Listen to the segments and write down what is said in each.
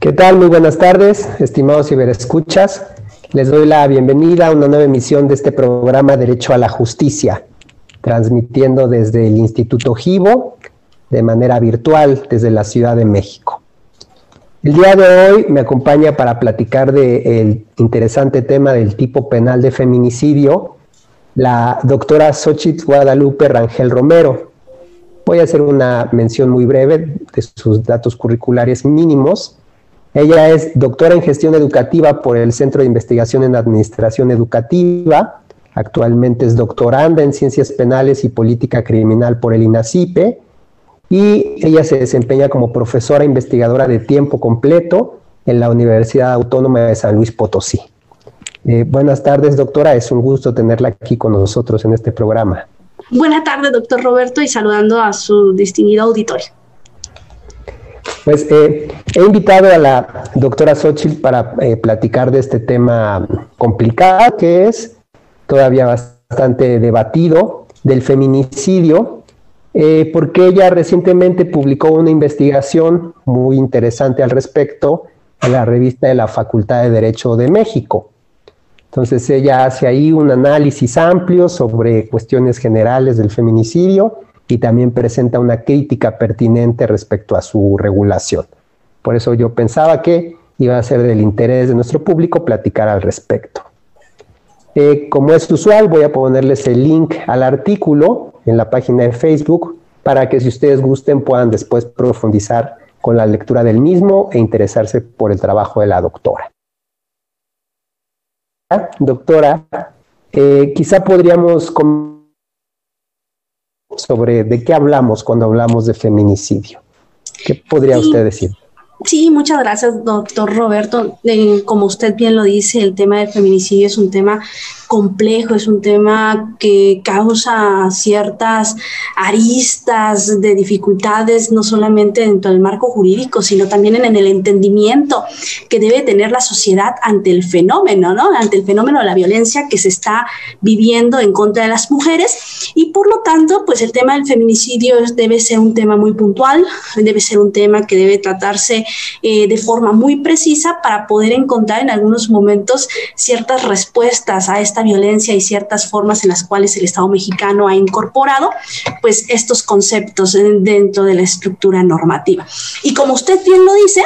¿Qué tal? Muy buenas tardes, estimados ciberescuchas. Les doy la bienvenida a una nueva emisión de este programa Derecho a la Justicia, transmitiendo desde el Instituto Givo de manera virtual desde la Ciudad de México. El día de hoy me acompaña para platicar del interesante tema del tipo penal de feminicidio la doctora Xochitl Guadalupe Rangel Romero. Voy a hacer una mención muy breve de sus datos curriculares mínimos ella es doctora en gestión educativa por el Centro de Investigación en Administración Educativa. Actualmente es doctoranda en Ciencias Penales y Política Criminal por el INACIPE. Y ella se desempeña como profesora investigadora de tiempo completo en la Universidad Autónoma de San Luis Potosí. Eh, buenas tardes, doctora. Es un gusto tenerla aquí con nosotros en este programa. Buenas tardes, doctor Roberto, y saludando a su distinguido auditorio. Pues eh, he invitado a la doctora Xochitl para eh, platicar de este tema complicado que es todavía bastante debatido del feminicidio, eh, porque ella recientemente publicó una investigación muy interesante al respecto en la revista de la Facultad de Derecho de México. Entonces ella hace ahí un análisis amplio sobre cuestiones generales del feminicidio y también presenta una crítica pertinente respecto a su regulación. Por eso yo pensaba que iba a ser del interés de nuestro público platicar al respecto. Eh, como es usual, voy a ponerles el link al artículo en la página de Facebook para que si ustedes gusten puedan después profundizar con la lectura del mismo e interesarse por el trabajo de la doctora. Doctora, eh, quizá podríamos sobre de qué hablamos cuando hablamos de feminicidio. ¿Qué podría usted decir? Sí, muchas gracias, doctor Roberto. Eh, como usted bien lo dice, el tema del feminicidio es un tema complejo, es un tema que causa ciertas aristas de dificultades, no solamente dentro del marco jurídico, sino también en el entendimiento que debe tener la sociedad ante el fenómeno, ¿no? Ante el fenómeno de la violencia que se está viviendo en contra de las mujeres. Y por lo tanto, pues el tema del feminicidio debe ser un tema muy puntual, debe ser un tema que debe tratarse eh, de forma muy precisa para poder encontrar en algunos momentos ciertas respuestas a esta violencia y ciertas formas en las cuales el Estado mexicano ha incorporado pues estos conceptos dentro de la estructura normativa. Y como usted bien lo dice,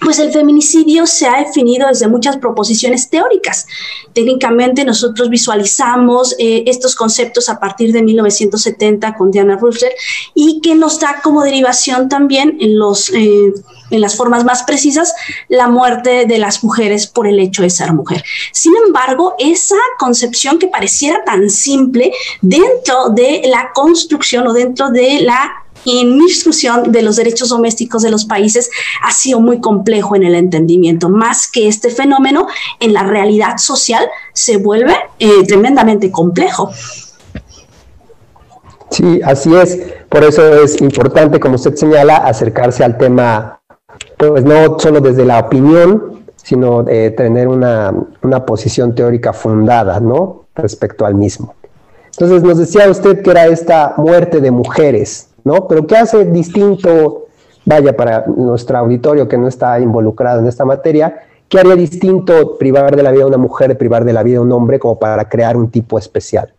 pues el feminicidio se ha definido desde muchas proposiciones teóricas. Técnicamente nosotros visualizamos eh, estos conceptos a partir de 1970 con Diana Russell y que nos da como derivación también en, los, eh, en las formas más precisas la muerte de las mujeres por el hecho de ser mujer. Sin embargo, esa concepción que pareciera tan simple dentro de la construcción o dentro de la instrucción de los derechos domésticos de los países ha sido muy complejo en el entendimiento, más que este fenómeno en la realidad social se vuelve eh, tremendamente complejo. Sí, así es. Por eso es importante, como usted señala, acercarse al tema, pues no solo desde la opinión, sino de tener una, una posición teórica fundada, ¿no? Respecto al mismo. Entonces nos decía usted que era esta muerte de mujeres, ¿no? Pero ¿qué hace distinto, vaya, para nuestro auditorio que no está involucrado en esta materia, ¿qué haría distinto privar de la vida a una mujer privar de la vida a un hombre como para crear un tipo especial?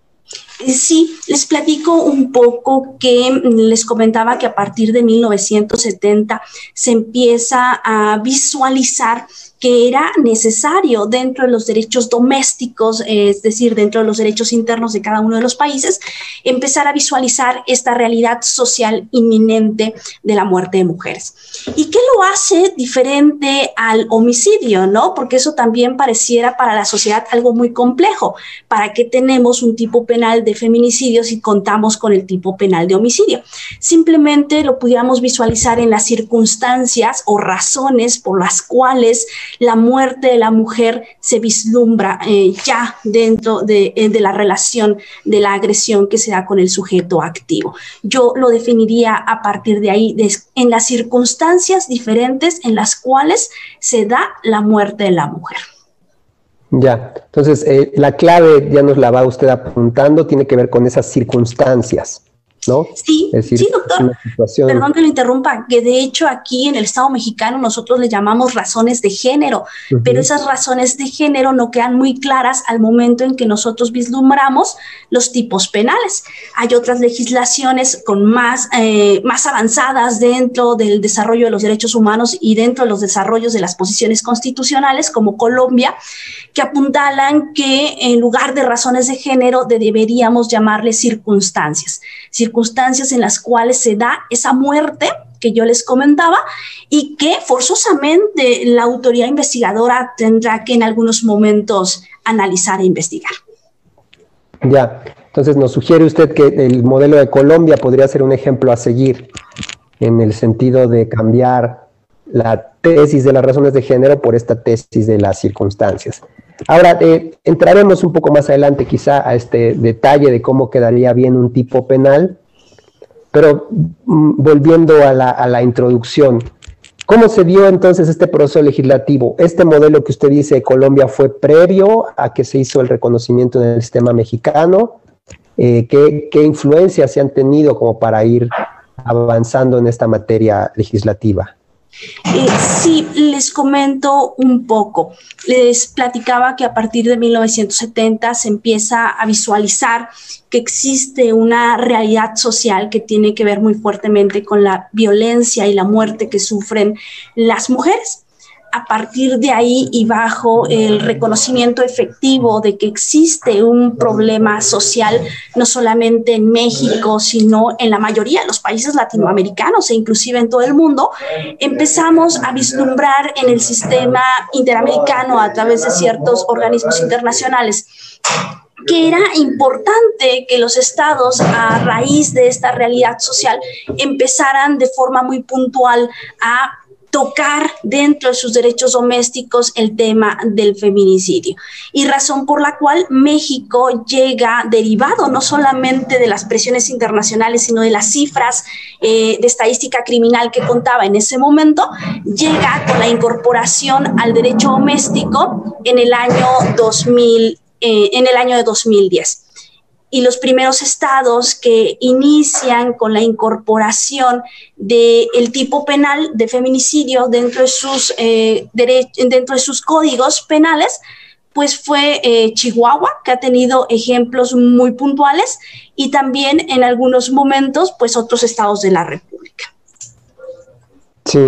Eh, sí, les platico un poco que les comentaba que a partir de 1970 se empieza a visualizar que era necesario dentro de los derechos domésticos, es decir, dentro de los derechos internos de cada uno de los países, empezar a visualizar esta realidad social inminente de la muerte de mujeres. ¿Y qué lo hace diferente al homicidio, no? Porque eso también pareciera para la sociedad algo muy complejo. ¿Para qué tenemos un tipo penal de feminicidio si contamos con el tipo penal de homicidio? Simplemente lo pudiéramos visualizar en las circunstancias o razones por las cuales la muerte de la mujer se vislumbra eh, ya dentro eh, de, la relación de la agresión que se da con el sujeto activo. Yo lo definiría a partir de ahí, en las circunstancias diferentes en las cuales se da la muerte de la mujer. Ya, entonces eh, la clave, ya nos la va usted apuntando, tiene que ver con esas circunstancias. ¿No? Sí, sí, doctor. Perdón que lo interrumpa, que de hecho aquí en el Estado mexicano nosotros le llamamos razones de género, pero esas razones de género no quedan muy claras al momento en que nosotros vislumbramos los tipos penales. Hay otras legislaciones con más, eh, más avanzadas dentro del desarrollo de los derechos humanos y dentro de los desarrollos de las posiciones constitucionales, como Colombia, que apuntalan que en lugar de razones de género deberíamos llamarle circunstancias circunstancias en las cuales se da esa muerte que yo les comentaba y que forzosamente la autoridad investigadora tendrá que en algunos momentos analizar e investigar. Ya, entonces nos sugiere usted que el modelo de Colombia podría ser un ejemplo a seguir en el sentido de cambiar la tesis de las razones de género por esta tesis de las circunstancias. Ahora, eh, entraremos un poco más adelante quizá a este detalle de cómo quedaría bien un tipo penal, pero mm, volviendo a la, introducción, ¿Cómo se dio entonces este proceso legislativo? Este modelo que usted dice de Colombia fue previo a que se hizo el reconocimiento en el sistema mexicano. Eh, ¿qué, ¿Qué influencias se han tenido como para ir avanzando en esta materia legislativa? Eh, sí, les comento un poco. Les platicaba que a partir de 1970 se empieza a visualizar que existe una realidad social que tiene que ver muy fuertemente con la violencia y la muerte que sufren las mujeres a partir de ahí y bajo el reconocimiento efectivo de que existe un problema social, no solamente en México, sino en la mayoría de los países latinoamericanos e inclusive en todo el mundo, empezamos a vislumbrar en el sistema interamericano a través de ciertos organismos internacionales que era importante que los estados, a raíz de esta realidad social, empezaran de forma muy puntual a tocar dentro de sus derechos domésticos el tema del feminicidio. Y razón por la cual México llega derivado no solamente de las presiones internacionales, sino de las cifras eh, de estadística criminal que contaba en ese momento, llega con la incorporación al derecho doméstico en el año 2000, eh, en el año de 2010 y los primeros estados que inician con la incorporación del tipo penal de feminicidio dentro de sus, eh, dentro de sus códigos penales, pues fue eh, Chihuahua, que ha tenido ejemplos muy puntuales, y también en algunos momentos, pues otros estados de la República. Sí,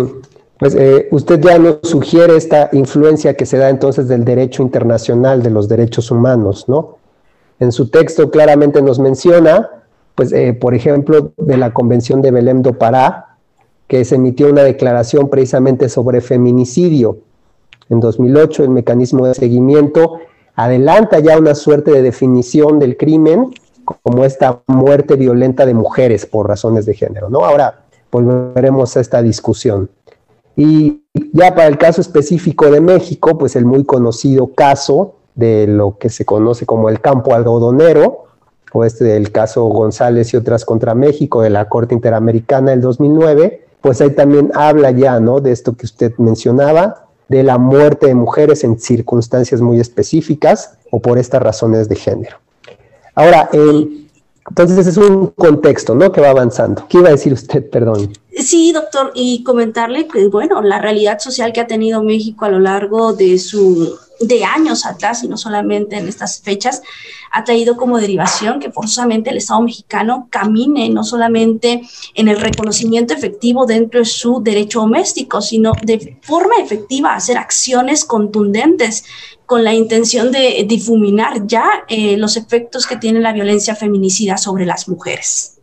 pues eh, usted ya nos sugiere esta influencia que se da entonces del derecho internacional de los derechos humanos, ¿no? En su texto claramente nos menciona, pues, eh, por ejemplo, de la Convención de Belém do Pará, que se emitió una declaración precisamente sobre feminicidio. En 2008 el mecanismo de seguimiento adelanta ya una suerte de definición del crimen como esta muerte violenta de mujeres por razones de género, ¿no? Ahora volveremos a esta discusión. Y ya para el caso específico de México, pues el muy conocido caso de lo que se conoce como el campo algodonero, o este del caso González y otras contra México de la Corte Interamericana del 2009, pues ahí también habla ya, ¿no? De esto que usted mencionaba, de la muerte de mujeres en circunstancias muy específicas o por estas razones de género. Ahora, entonces es un contexto, ¿no? Que va avanzando. ¿Qué iba a decir usted, perdón? Sí, doctor, y comentarle que, bueno, la realidad social que ha tenido México a lo largo de su de años atrás y no solamente en estas fechas, ha traído como derivación que forzosamente el Estado mexicano camine no solamente en el reconocimiento efectivo dentro de su derecho doméstico, sino de forma efectiva hacer acciones contundentes con la intención de difuminar ya eh, los efectos que tiene la violencia feminicida sobre las mujeres.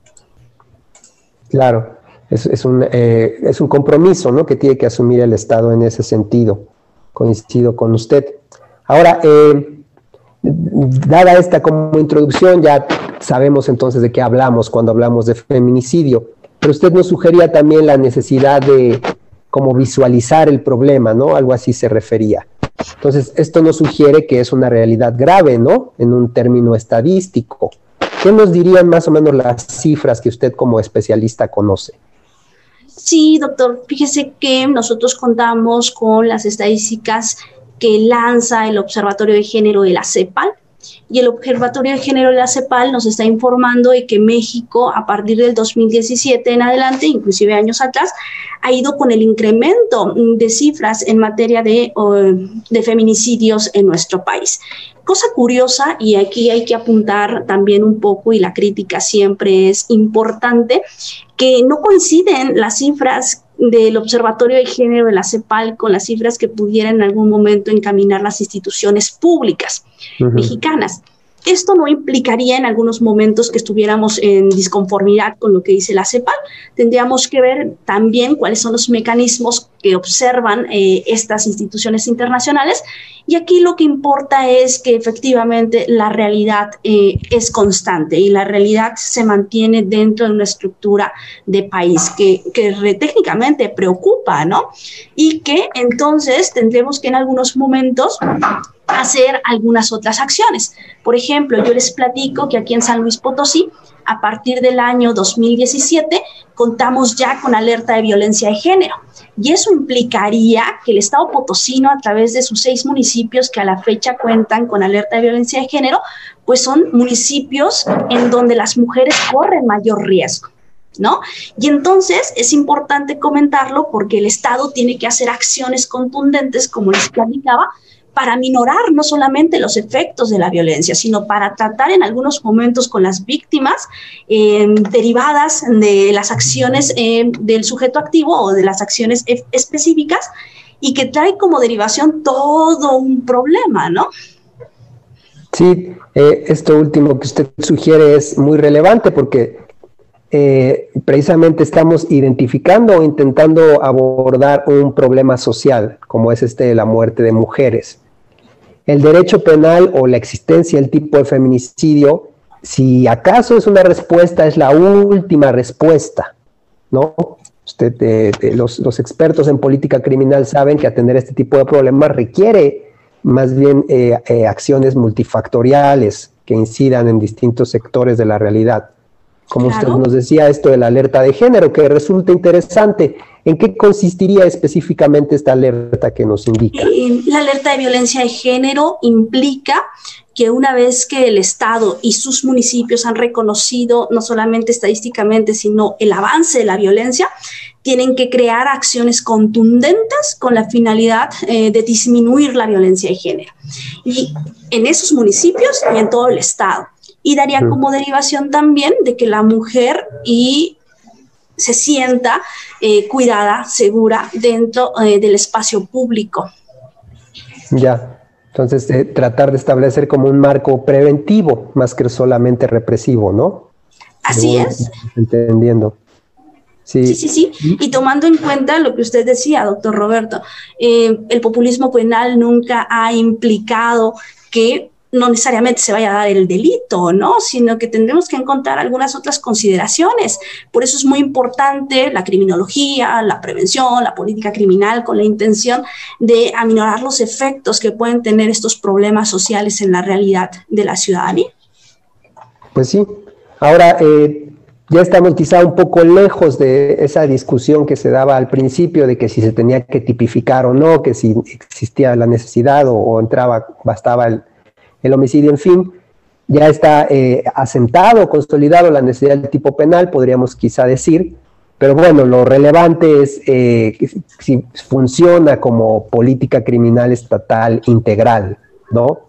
Claro, es, un, eh, es un compromiso ¿no? que tiene que asumir el Estado en ese sentido. Coincido con usted. Ahora, eh, dada esta como introducción, ya sabemos entonces de qué hablamos cuando hablamos de feminicidio, pero usted nos sugería también la necesidad de como visualizar el problema, ¿no? Algo así se refería. Entonces, esto nos sugiere que es una realidad grave, ¿no? En un término estadístico. ¿Qué nos dirían más o menos las cifras que usted como especialista conoce? Sí, doctor, fíjese que nosotros contamos con las estadísticas que lanza el Observatorio de Género de la CEPAL. Y el Observatorio de Género de la CEPAL nos está informando de que México a partir del 2017 en adelante, inclusive años atrás, ha ido con el incremento de cifras en materia de, de feminicidios en nuestro país. Cosa curiosa, y aquí hay que apuntar también un poco, y la crítica siempre es importante, que no coinciden las cifras del Observatorio de Género de la CEPAL con las cifras que pudieran en algún momento encaminar las instituciones públicas mexicanas. Esto no implicaría en algunos momentos que estuviéramos en disconformidad con lo que dice la CEPAL. Tendríamos que ver también cuáles son los mecanismos que observan eh, estas instituciones internacionales. Y aquí lo que importa es que efectivamente la realidad eh, es constante y la realidad se mantiene dentro de una estructura de país que, que técnicamente preocupa, ¿no? Y que entonces tendremos que en algunos momentos hacer algunas otras acciones. Por ejemplo, yo les platico que aquí en San Luis Potosí, a partir del año 2017, contamos ya con alerta de violencia de género. Y eso implicaría que el Estado potosino, a través de sus seis municipios que a la fecha cuentan con alerta de violencia de género, pues son municipios en donde las mujeres corren mayor riesgo. ¿No? Y entonces es importante comentarlo porque el Estado tiene que hacer acciones contundentes, como les platicaba, para minorar no solamente los efectos de la violencia, sino para tratar en algunos momentos con las víctimas em, derivadas de las acciones em, del sujeto activo o de las acciones específicas y que trae como derivación todo un problema, ¿no? Sí, eh, esto último que usted sugiere es muy relevante porque eh, precisamente estamos identificando o intentando abordar un problema social, como es este de la muerte de mujeres el derecho penal o la existencia del tipo de feminicidio, si acaso es una respuesta, es la última respuesta, ¿no? Usted, eh, los, expertos en política criminal saben que atender este tipo de problemas requiere más bien eh, eh, acciones multifactoriales que incidan en distintos sectores de la realidad. Como usted nos decía, esto de la alerta de género, que resulta interesante. ¿En qué consistiría específicamente esta alerta que nos indica? La alerta de violencia de género implica que una vez que el Estado y sus municipios han reconocido no solamente estadísticamente, sino el avance de la violencia, tienen que crear acciones contundentes con la finalidad eh, de disminuir la violencia de género. Y en esos municipios y en todo el Estado. Y daría como derivación también de que la mujer y se sienta eh, cuidada, segura dentro eh, del espacio público. Ya, entonces eh, tratar de establecer como un marco preventivo más que solamente represivo, ¿no? Así es. Entendiendo. Sí. sí, sí, Y tomando en cuenta lo que usted decía, doctor Roberto, el populismo penal nunca ha implicado que no necesariamente se vaya a dar el delito, ¿no? Sino que tendremos que encontrar algunas otras consideraciones. Por eso es muy importante la criminología, la prevención, la política criminal, con la intención de aminorar los efectos que pueden tener estos problemas sociales en la realidad de la ciudadanía. Pues sí. Ahora, eh, ya estamos quizá un poco lejos de esa discusión que se daba al principio de que si se tenía que tipificar o no, que si existía la necesidad o, o entraba, bastaba el el homicidio, en fin, ya está eh, asentado, consolidado la necesidad del tipo penal, podríamos quizá decir, pero bueno, lo relevante es eh, si funciona como política criminal estatal integral, ¿no?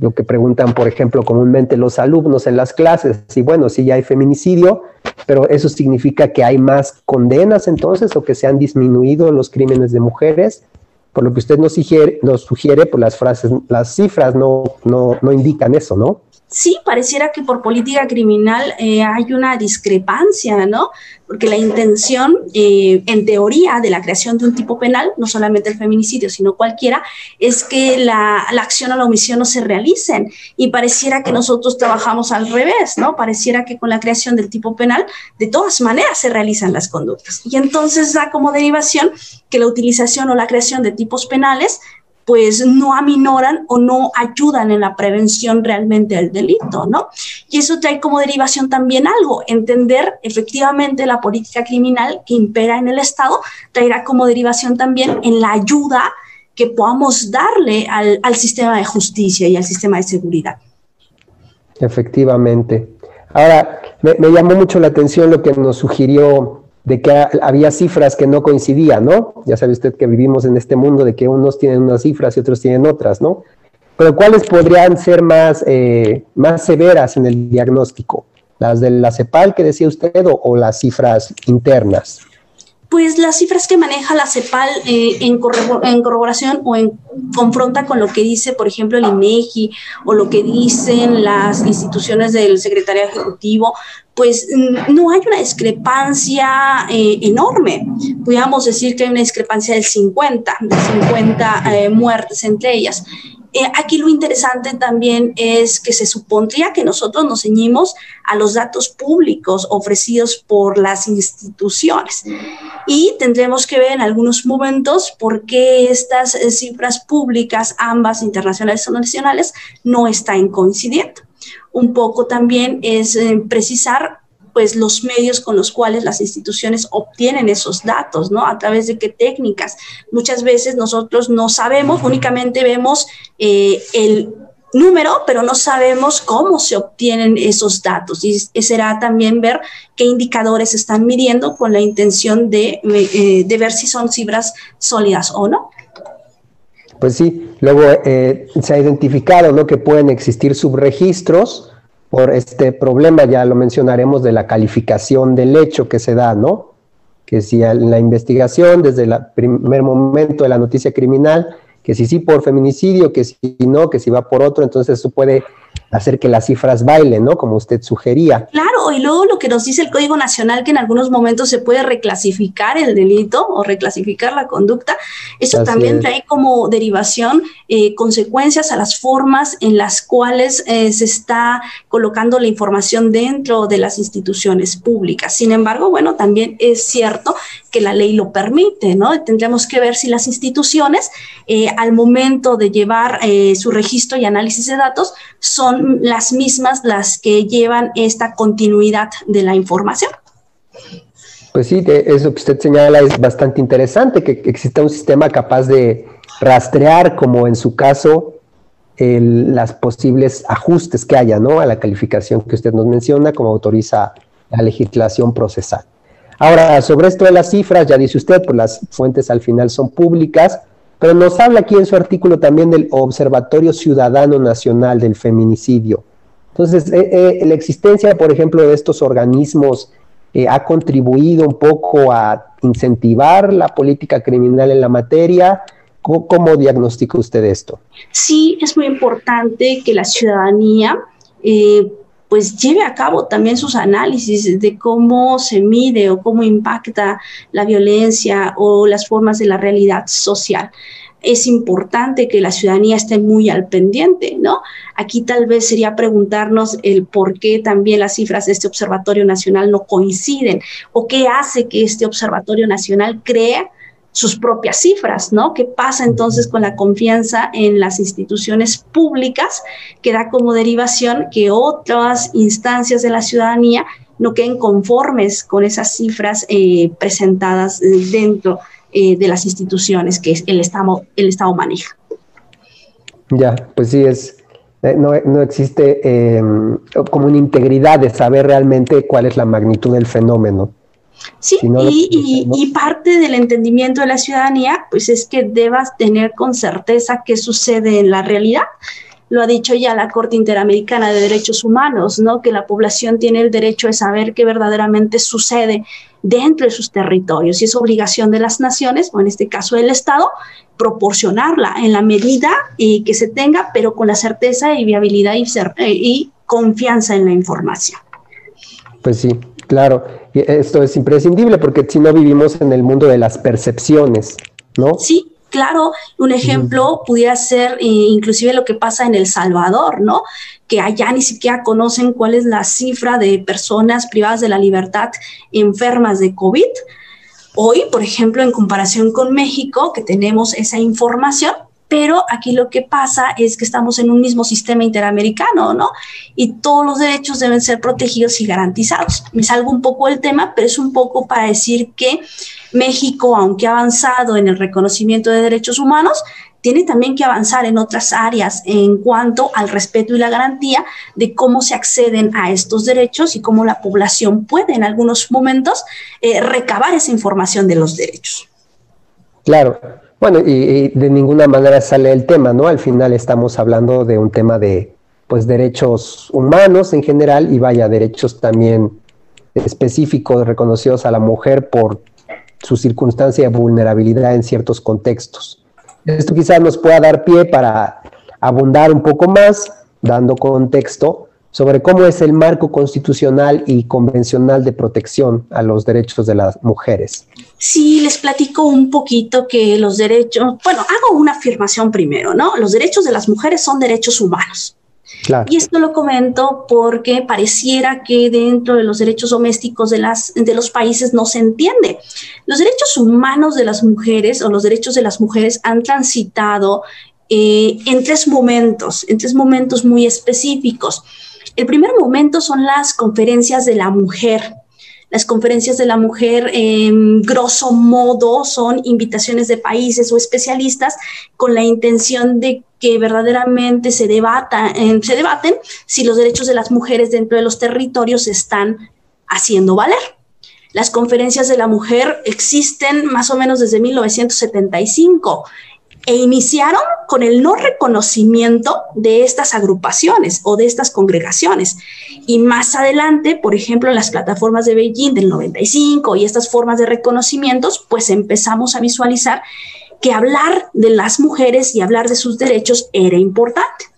Lo que preguntan, por ejemplo, comúnmente los alumnos en las clases, si bueno, si ya hay feminicidio, pero eso significa que hay más condenas entonces o que se han disminuido los crímenes de mujeres por lo que usted nos sugiere, pues las frases, las cifras no, no, no indican eso, ¿no? Sí pareciera que por política criminal eh, hay una discrepancia, ¿no? Porque la intención, eh, en teoría, de la creación de un tipo penal, no solamente el feminicidio, sino cualquiera, es que la, la, acción o la omisión no se realicen. Y pareciera que nosotros trabajamos al revés, ¿no? Pareciera que con la creación del tipo penal, de todas maneras se realizan las conductas. Y entonces da como derivación que la utilización o la creación de tipos penales pues no aminoran o no ayudan en la prevención realmente del delito, ¿no? Y eso trae como derivación también algo, entender efectivamente la política criminal que impera en el Estado, traerá como derivación también en la ayuda que podamos darle al, al sistema de justicia y al sistema de seguridad. Efectivamente. Ahora, me, me, llamó mucho la atención lo que nos sugirió de que había cifras que no coincidían, ¿no? Ya sabe usted que vivimos en este mundo de que unos tienen unas cifras y otros tienen otras, ¿no? Pero ¿cuáles podrían ser más, eh, más severas en el diagnóstico? ¿Las de la CEPAL que decía usted o, o las cifras internas? Pues las cifras que maneja la CEPAL eh, en, en, corroboración o en confronta con lo que dice, por ejemplo, el INEGI o lo que dicen las instituciones del secretario ejecutivo, pues mm, no hay una discrepancia eh, enorme. Podríamos decir que hay una discrepancia del 50, de 50 eh, muertes entre ellas. Eh, aquí lo interesante también es que se supondría que nosotros nos ceñimos a los datos públicos ofrecidos por las instituciones y tendremos que ver en algunos momentos por qué estas eh, cifras públicas, ambas internacionales o nacionales, no están coincidiendo. Un poco también es eh, precisar pues los medios con los cuales las instituciones obtienen esos datos, ¿no? A través de qué técnicas. Muchas veces nosotros no sabemos, únicamente vemos eh, el número, pero no sabemos cómo se obtienen esos datos. Y será también ver qué indicadores están midiendo con la intención de, eh, de ver si son cifras sólidas o no. Pues sí, luego eh, se ha identificado ¿no? que pueden existir subregistros por este problema, ya lo mencionaremos, de la calificación del hecho que se da, ¿no? Que si en la investigación, desde el primer momento de la noticia criminal, que si sí por feminicidio, que si no, que si va por otro, entonces eso puede hacer que las cifras bailen, ¿no? Como usted sugería. Claro, y luego lo que nos dice el Código Nacional, que en algunos momentos se puede reclasificar el delito o reclasificar la conducta, eso también trae como derivación eh, consecuencias a las formas en las cuales eh, se está colocando la información dentro de las instituciones públicas. Sin embargo, bueno, también es cierto que la ley lo permite, ¿no? Tendremos que ver si las instituciones, eh, al momento de llevar su registro y análisis de datos, son las mismas las que llevan esta continuidad de la información. Pues sí, eso que usted señala es bastante interesante, que exista un sistema capaz de rastrear, como en su caso, el, las posibles ajustes que haya ¿no? a la calificación que usted nos menciona, como autoriza la legislación procesal. Ahora, sobre esto de las cifras, ya dice usted, pues las fuentes al final son públicas, pero nos habla aquí en su artículo también del Observatorio Ciudadano Nacional del Feminicidio. Entonces, eh, eh, la existencia, por ejemplo, de estos organismos eh, ha contribuido un poco a incentivar la política criminal en la materia. ¿Cómo, ¿Cómo, diagnostica usted esto? Sí, es muy importante que la ciudadanía pues lleve a cabo también sus análisis de cómo se mide o cómo impacta la violencia o las formas de la realidad social es importante que la ciudadanía esté muy al pendiente, ¿no? Aquí tal vez sería preguntarnos el por qué también las cifras de este Observatorio Nacional no coinciden o qué hace que este Observatorio Nacional crea sus propias cifras, ¿no? ¿Qué pasa entonces con la confianza en las instituciones públicas que da como derivación que otras instancias de la ciudadanía no queden conformes con esas cifras eh, presentadas dentro eh, de las instituciones que el Estado, el Estado maneja? Ya, pues sí, es, eh, no, no, existe como una integridad de saber realmente cuál es la magnitud del fenómeno. Sí, y, parte del entendimiento de la ciudadanía, pues es que debas tener con certeza qué sucede en la realidad. Lo ha dicho ya la Corte Interamericana de Derechos Humanos, ¿no? Que la población tiene el derecho de saber qué verdaderamente sucede dentro de sus territorios y es obligación de las naciones, o en este caso del Estado, proporcionarla en la medida y que se tenga, pero con la certeza y viabilidad y, y confianza en la información. Pues sí, Claro, esto es imprescindible porque si no vivimos en el mundo de las percepciones, ¿no? Sí, claro, un ejemplo pudiera ser eh, inclusive lo que pasa en El Salvador, ¿no? Que allá ni siquiera conocen cuál es la cifra de personas privadas de la libertad enfermas de COVID. Hoy, por ejemplo, en comparación con México, que tenemos esa información, pero aquí lo que pasa es que estamos en un mismo sistema interamericano, ¿no? Y todos los derechos deben ser protegidos y garantizados. Me salgo un poco del tema, pero es un poco para decir que México, aunque ha avanzado en el reconocimiento de derechos humanos, tiene también que avanzar en otras áreas en cuanto al respeto y la garantía de cómo se acceden a estos derechos y cómo la población puede en algunos momentos eh, recabar esa información de los derechos. Claro, bueno, y, de ninguna manera sale el tema, ¿no? Al final estamos hablando de un tema de, pues, derechos humanos en general y vaya, derechos también específicos reconocidos a la mujer por su circunstancia de vulnerabilidad en ciertos contextos. Esto quizás nos pueda dar pie para abundar un poco más, dando contexto sobre cómo es el marco constitucional y convencional de protección a los derechos de las mujeres. Sí, les platico un poquito que los derechos, bueno, hago una afirmación primero, ¿no? Los derechos de las mujeres son derechos humanos. Y esto lo comento porque pareciera que dentro de los derechos domésticos de, las, de los países no se entiende. Los derechos humanos de las mujeres o los derechos de las mujeres han transitado eh, en tres momentos, en tres momentos muy específicos. El primer momento son las conferencias de la mujer, las conferencias de la mujer, en grosso modo, son invitaciones de países o especialistas con la intención de que verdaderamente se, debata, se debaten si los derechos de las mujeres dentro de los territorios se están haciendo valer. Las conferencias de la mujer existen más o menos desde 1975 e iniciaron con el no reconocimiento de estas agrupaciones o de estas congregaciones. Y más adelante, por ejemplo, en las plataformas de Beijing del 95 y estas formas de reconocimientos, pues empezamos a visualizar que hablar de las mujeres y hablar de sus derechos era importante.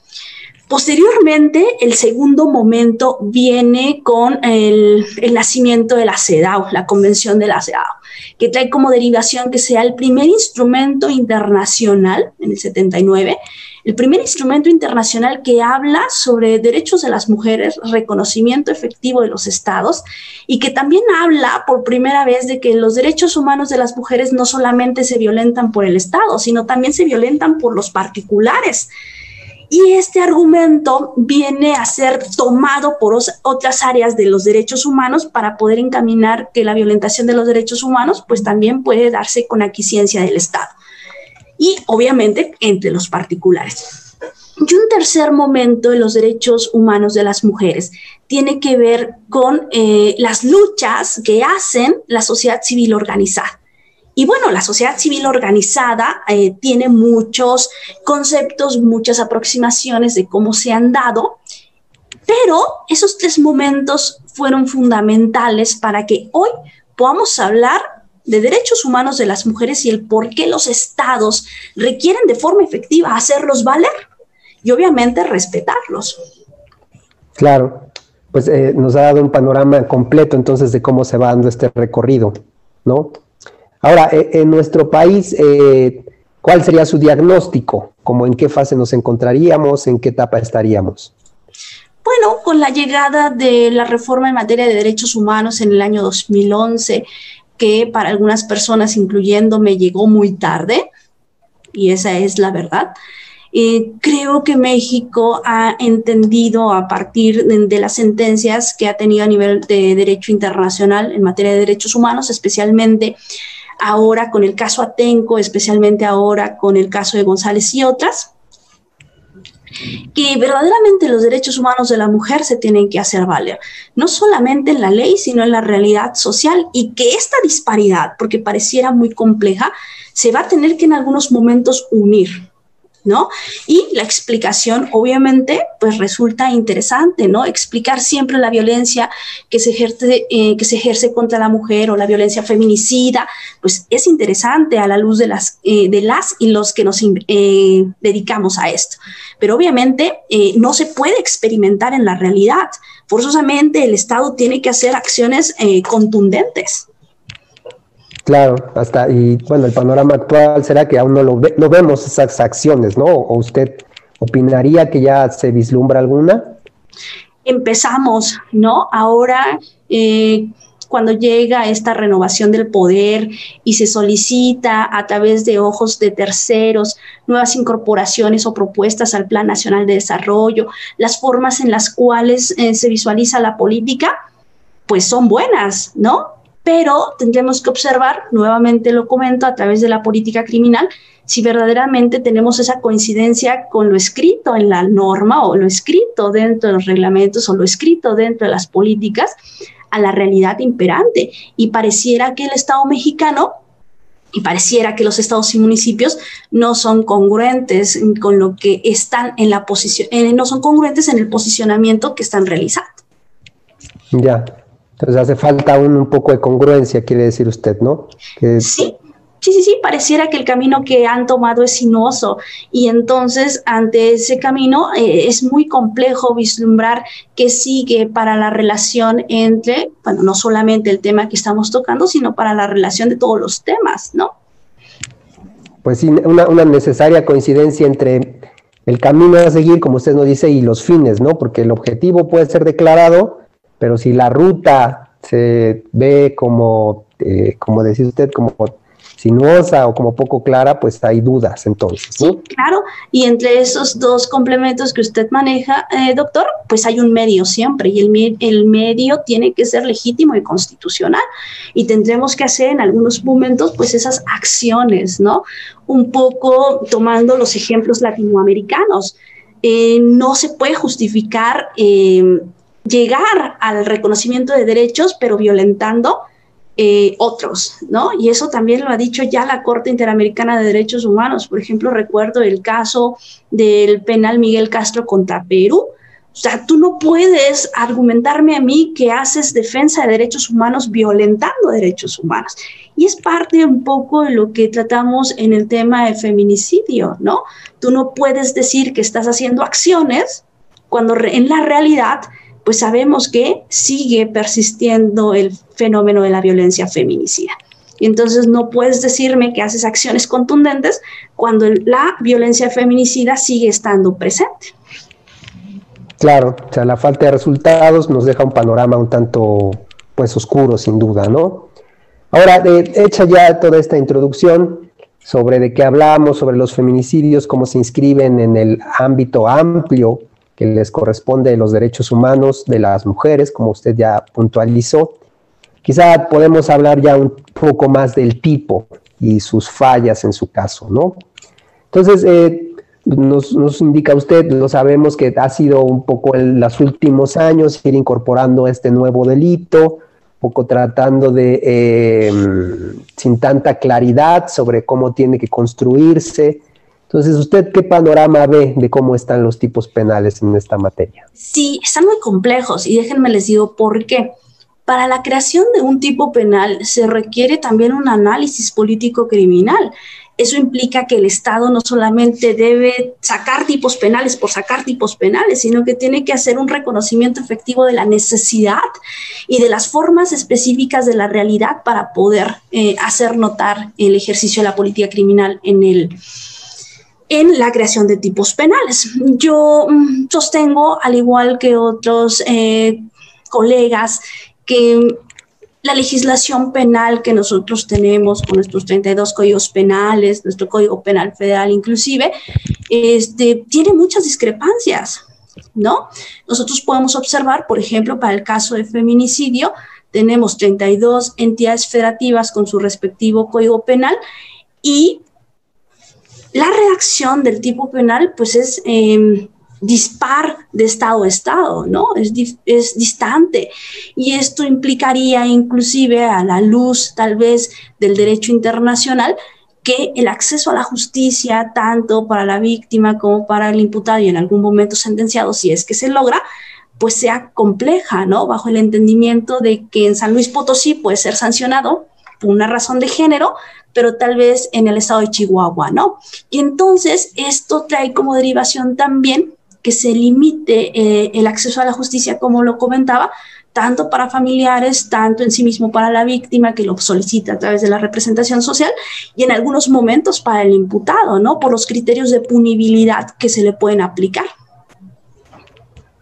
Posteriormente, el segundo momento viene con el, nacimiento de la CEDAW, la Convención de la CEDAW, que trae como derivación que sea el primer instrumento internacional en el 79, el primer instrumento internacional que habla sobre derechos de las mujeres, reconocimiento efectivo de los estados y que también habla por primera vez de que los derechos humanos de las mujeres no solamente se violentan por el Estado, sino también se violentan por los particulares. Y este argumento viene a ser tomado por otras áreas de los derechos humanos para poder encaminar que la violentación de los derechos humanos pues también puede darse con aquiescencia del Estado. Y obviamente entre los particulares. Y un tercer momento de los derechos humanos de las mujeres tiene que ver con eh, las luchas que hacen la sociedad civil organizada. Y bueno, la sociedad civil organizada eh, tiene muchos conceptos, muchas aproximaciones de cómo se han dado, pero esos tres momentos fueron fundamentales para que hoy podamos hablar de derechos humanos de las mujeres y el por qué los estados requieren de forma efectiva hacerlos valer y obviamente respetarlos. Claro, pues eh, nos ha dado un panorama completo entonces de cómo se va dando este recorrido, ¿no? Ahora, eh, en nuestro país, eh, ¿cuál sería su diagnóstico? ¿Cómo en qué fase nos encontraríamos? ¿En qué etapa estaríamos? Bueno, con la llegada de la reforma en materia de derechos humanos en el año 2011, que para algunas personas, incluyéndome, llegó muy tarde, y esa es la verdad. Eh, creo que México ha entendido a partir de, las sentencias que ha tenido a nivel de derecho internacional en materia de derechos humanos, especialmente ahora con el caso Atenco, especialmente ahora con el caso de González y otras, que verdaderamente los derechos humanos de la mujer se tienen que hacer valer, no solamente en la ley, sino en la realidad social y que esta disparidad, porque pareciera muy compleja, se va a tener que en algunos momentos unir. ¿No? Y la explicación, obviamente, pues resulta interesante, ¿no? Explicar siempre la violencia que se ejerce, eh, que se ejerce contra la mujer o la violencia feminicida, pues es interesante a la luz de las, eh, de las y los que nos eh, dedicamos a esto. Pero obviamente no se puede experimentar en la realidad. Forzosamente el Estado tiene que hacer acciones contundentes. Claro, hasta, y bueno, el panorama actual será que aún no lo no vemos esas acciones, ¿no? ¿O usted opinaría que ya se vislumbra alguna? Empezamos, ¿no? Ahora, eh, cuando llega esta renovación del poder y se solicita a través de ojos de terceros nuevas incorporaciones o propuestas al Plan Nacional de Desarrollo, las formas en las cuales eh, se visualiza la política, pues son buenas, ¿no? Pero tendremos que observar, nuevamente lo comento, a través de la política criminal, si verdaderamente tenemos esa coincidencia con lo escrito en la norma o lo escrito dentro de los reglamentos o lo escrito dentro de las políticas a la realidad imperante. Y pareciera que el Estado mexicano y pareciera que los estados y municipios no son congruentes con lo que están en la posición, eh, no son congruentes en el posicionamiento que están realizando. Ya, entonces hace falta un, un poco de congruencia, quiere decir usted, ¿no? sí, sí, sí, sí, pareciera que el camino que han tomado es sinuoso y entonces ante ese camino eh, es muy complejo vislumbrar qué sigue para la relación entre, bueno, no solamente el tema que estamos tocando, sino para la relación de todos los temas, ¿no? Pues sí, una, una necesaria coincidencia entre el camino a seguir, como usted nos dice, y los fines, ¿no? Porque el objetivo puede ser declarado, pero si la ruta se ve como, eh, como decía usted, como sinuosa o como poco clara, pues hay dudas entonces. Sí, claro. Y entre esos dos complementos que usted maneja, eh, doctor, pues hay un medio siempre y el, el medio tiene que ser legítimo y constitucional. Y tendremos que hacer en algunos momentos pues esas acciones, ¿no? Un poco tomando los ejemplos latinoamericanos. Eh, no se puede justificar eh, llegar al reconocimiento de derechos, pero violentando eh, otros, ¿no? Y eso también lo ha dicho ya la Corte Interamericana de Derechos Humanos. Por ejemplo, recuerdo el caso del penal Miguel Castro contra Perú. O sea, tú no puedes argumentarme a mí que haces defensa de derechos humanos violentando derechos humanos. Y es parte un poco de lo que tratamos en el tema de feminicidio, ¿no? Tú no puedes decir que estás haciendo acciones cuando en la realidad pues sabemos que sigue persistiendo el fenómeno de la violencia feminicida. Y entonces no puedes decirme que haces acciones contundentes cuando la violencia feminicida sigue estando presente. Claro, o sea, la falta de resultados nos deja un panorama un tanto pues oscuro sin duda, ¿no? Ahora, hecha ya toda esta introducción sobre de qué hablamos, sobre los feminicidios, cómo se inscriben en el ámbito amplio que les corresponde los derechos humanos de las mujeres, como usted ya puntualizó. Quizá podemos hablar ya un poco más del tipo y sus fallas en su caso, ¿no? Entonces, eh, nos, indica usted, lo sabemos que ha sido un poco en los últimos años ir incorporando este nuevo delito, poco tratando de, eh, sin tanta claridad sobre cómo tiene que construirse, entonces, ¿usted qué panorama ve de cómo están los tipos penales en esta materia? Sí, están muy complejos y déjenme les digo por qué. Para la creación de un tipo penal se requiere también un análisis político criminal. Eso implica que el Estado no solamente debe sacar tipos penales por sacar tipos penales, sino que tiene que hacer un reconocimiento efectivo de la necesidad y de las formas específicas de la realidad para poder eh, hacer notar el ejercicio de la política criminal en el, en la creación de tipos penales. Yo mm, sostengo, al igual que otros eh, colegas, que la legislación penal que nosotros tenemos con nuestros 32 códigos penales, nuestro Código Penal Federal inclusive, este, tiene muchas discrepancias, ¿no? Nosotros podemos observar, por ejemplo, para el caso de feminicidio, tenemos 32 entidades federativas con su respectivo Código Penal y la redacción del tipo penal, pues es em, dispar de estado a estado, ¿no? Es, es distante. Y esto implicaría inclusive a la luz tal vez del derecho internacional que el acceso a la justicia, tanto para la víctima como para el imputado y en algún momento sentenciado, si es que se logra, pues sea compleja, ¿no? Bajo el entendimiento de que en San Luis Potosí puede ser sancionado por una razón de género, pero tal vez en el estado de Chihuahua, ¿no? Y entonces esto trae como derivación también que se limite eh, el acceso a la justicia, como lo comentaba, tanto para familiares, tanto en sí mismo para la víctima que lo solicita a través de la representación social y en algunos momentos para el imputado, ¿no? Por los criterios de punibilidad que se le pueden aplicar.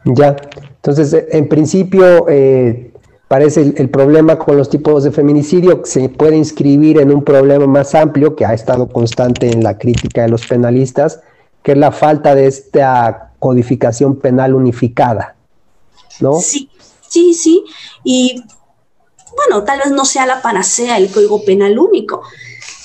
Ya, entonces, en principio, eh, parece el, problema con los tipos de feminicidio se puede inscribir en un problema más amplio que ha estado constante en la crítica de los penalistas, que es la falta de esta codificación penal unificada, ¿no? Sí, sí, sí. Y bueno, tal vez no sea la panacea el Código Penal único,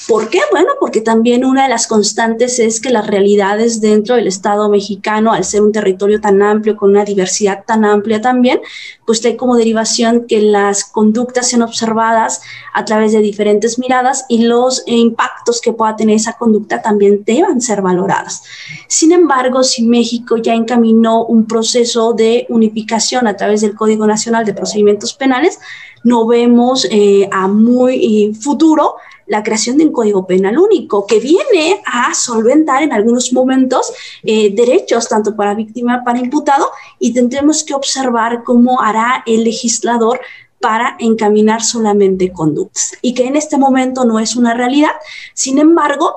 ¿Por qué? Bueno, porque también una de las constantes es que las realidades dentro del Estado mexicano, al ser un territorio tan amplio, con una diversidad tan amplia también, pues hay como derivación que las conductas sean observadas a través de diferentes miradas y los impactos que pueda tener esa conducta también deban ser valoradas. Sin embargo, si México ya encaminó un proceso de unificación a través del Código Nacional de Procedimientos Penales, no vemos eh, a muy futuro la creación de un código penal único que viene a solventar en algunos momentos eh, derechos tanto para víctima para imputado y tendremos que observar cómo hará el legislador para encaminar solamente conductas y que en este momento no es una realidad. Sin embargo,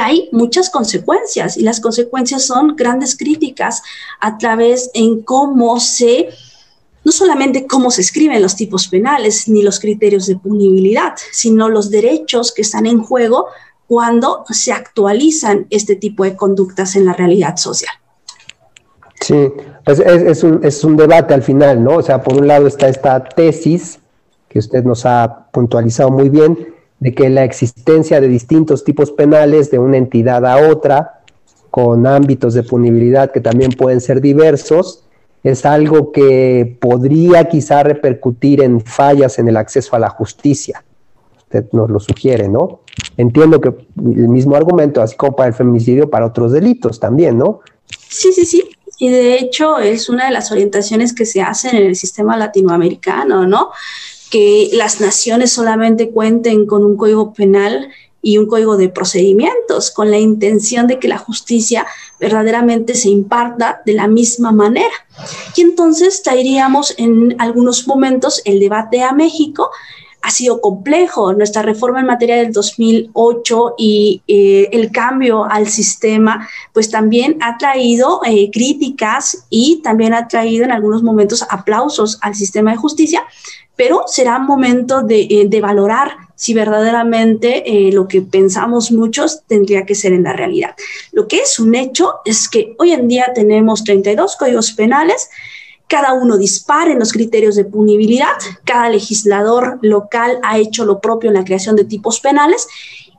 hay muchas consecuencias y las consecuencias son grandes críticas a través en cómo se no solamente cómo se escriben los tipos penales ni los criterios de punibilidad, sino los derechos que están en juego cuando se actualizan este tipo de conductas en la realidad social. Sí, pues es, un, es un debate al final, ¿no? O sea, por un lado está esta tesis que usted nos ha puntualizado muy bien, de que la existencia de distintos tipos penales de una entidad a otra, con ámbitos de punibilidad que también pueden ser diversos, es algo que podría quizá repercutir en fallas en el acceso a la justicia. Usted nos lo sugiere, ¿no? Entiendo que el mismo argumento, así como para el feminicidio, para otros delitos también, ¿no? Sí, sí, sí. Y de hecho es una de las orientaciones que se hacen en el sistema latinoamericano, ¿no? Que las naciones solamente cuenten con un código penal y un código de procedimientos con la intención de que la justicia verdaderamente se imparta de la misma manera. Y entonces traeríamos en algunos momentos el debate a México ha sido complejo. Nuestra reforma en materia del 2008 y eh, el cambio al sistema, pues también ha traído eh, críticas y también ha traído en algunos momentos aplausos al sistema de justicia, pero será momento de, eh, de valorar si verdaderamente eh, lo que pensamos muchos tendría que ser en la realidad. Lo que es un hecho es que hoy en día tenemos 32 códigos penales, cada uno dispara en los criterios de punibilidad, cada legislador local ha hecho lo propio en la creación de tipos penales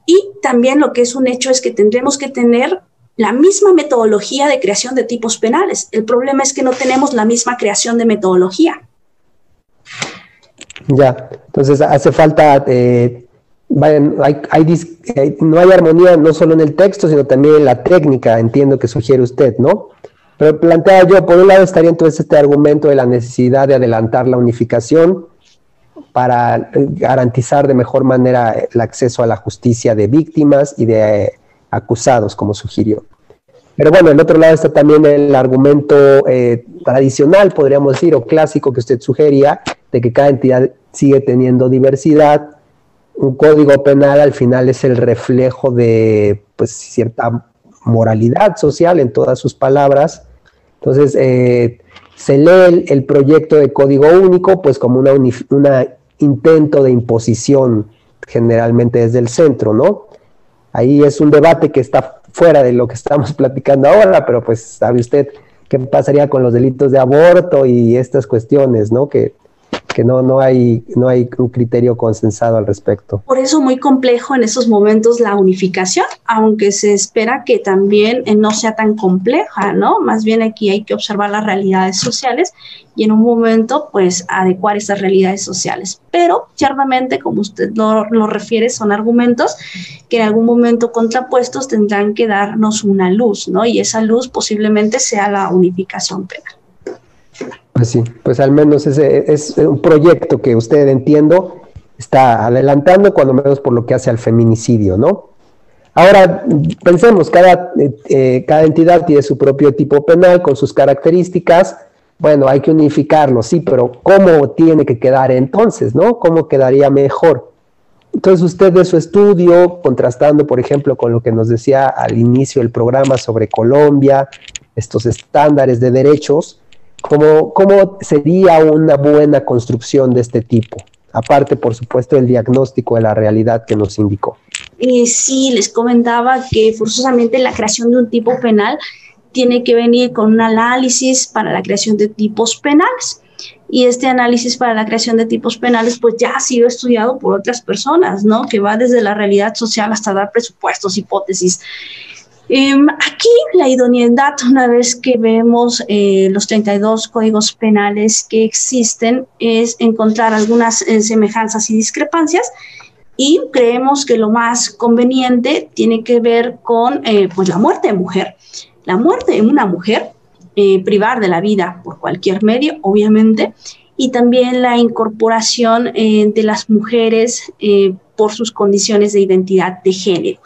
y también lo que es un hecho es que tendremos que tener la misma metodología de creación de tipos penales. El problema es que no tenemos la misma creación de metodología. Ya, entonces hace falta, eh, hay, no hay armonía no solo en el texto, sino también en la técnica, entiendo que sugiere usted, ¿no? Pero plantea yo, por un lado estaría entonces este argumento de la necesidad de adelantar la unificación para eh, garantizar de mejor manera el acceso a la justicia de víctimas y de eh, acusados, como sugirió. Pero bueno, el otro lado está también el argumento tradicional, podríamos decir, o clásico que usted sugería, de que cada entidad sigue teniendo diversidad. Un código penal al final es el reflejo de pues, cierta moralidad social en todas sus palabras. Entonces, eh, se lee el, proyecto de código único pues como un una intento de imposición generalmente desde el centro, ¿no? Ahí es un debate que está fuera de lo que estamos platicando ahora, pero pues sabe usted qué pasaría con los delitos de aborto y estas cuestiones, ¿no? Que que no, no, hay, no hay un criterio consensado al respecto. Por eso muy complejo en esos momentos la unificación, aunque se espera que también eh, no sea tan compleja, ¿no? Más bien aquí hay que observar las realidades sociales y en un momento pues adecuar esas realidades sociales. Pero ciertamente, como usted lo, lo refiere, son argumentos que en algún momento contrapuestos tendrán que darnos una luz, ¿no? Y esa luz posiblemente sea la unificación penal. Pues sí, pues al menos ese es un proyecto que usted entiendo está adelantando, cuando menos por lo que hace al feminicidio, ¿no? Ahora, pensemos, cada, eh, cada entidad tiene su propio tipo penal con sus características. Bueno, hay que unificarlo, sí, pero ¿cómo tiene que quedar entonces, no? ¿Cómo quedaría mejor? Entonces, usted de su estudio, contrastando, por ejemplo, con lo que nos decía al inicio del programa sobre Colombia, estos estándares de derechos, ¿Cómo, ¿Cómo sería una buena construcción de este tipo? Aparte, por supuesto, del diagnóstico de la realidad que nos indicó. Eh, sí, les comentaba que forzosamente la creación de un tipo penal tiene que venir con un análisis para la creación de tipos penales. y este análisis para la creación de tipos penales pues ya ha sido estudiado por otras personas, ¿no? Que va desde la realidad social hasta dar presupuestos, hipótesis. Em, aquí la idoneidad, una vez que vemos eh, los 32 códigos penales que existen, es encontrar algunas eh, semejanzas y discrepancias y creemos que lo más conveniente tiene que ver con eh, pues la muerte de mujer. La muerte de una mujer, privar de la vida por cualquier medio, obviamente, y también la incorporación de las mujeres por sus condiciones de identidad de género.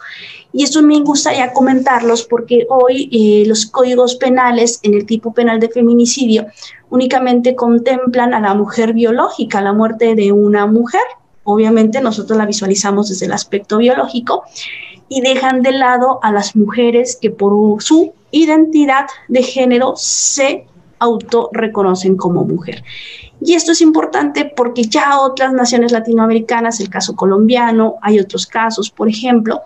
Y eso me gustaría comentarlos porque hoy eh, los códigos penales en el tipo penal de feminicidio únicamente contemplan a la mujer biológica, la muerte de una mujer. Obviamente nosotros la visualizamos desde el aspecto biológico y dejan de lado a las mujeres que por su identidad de género se autorreconocen como mujer. Y esto es importante porque ya otras naciones latinoamericanas, el caso colombiano, hay otros casos, por ejemplo,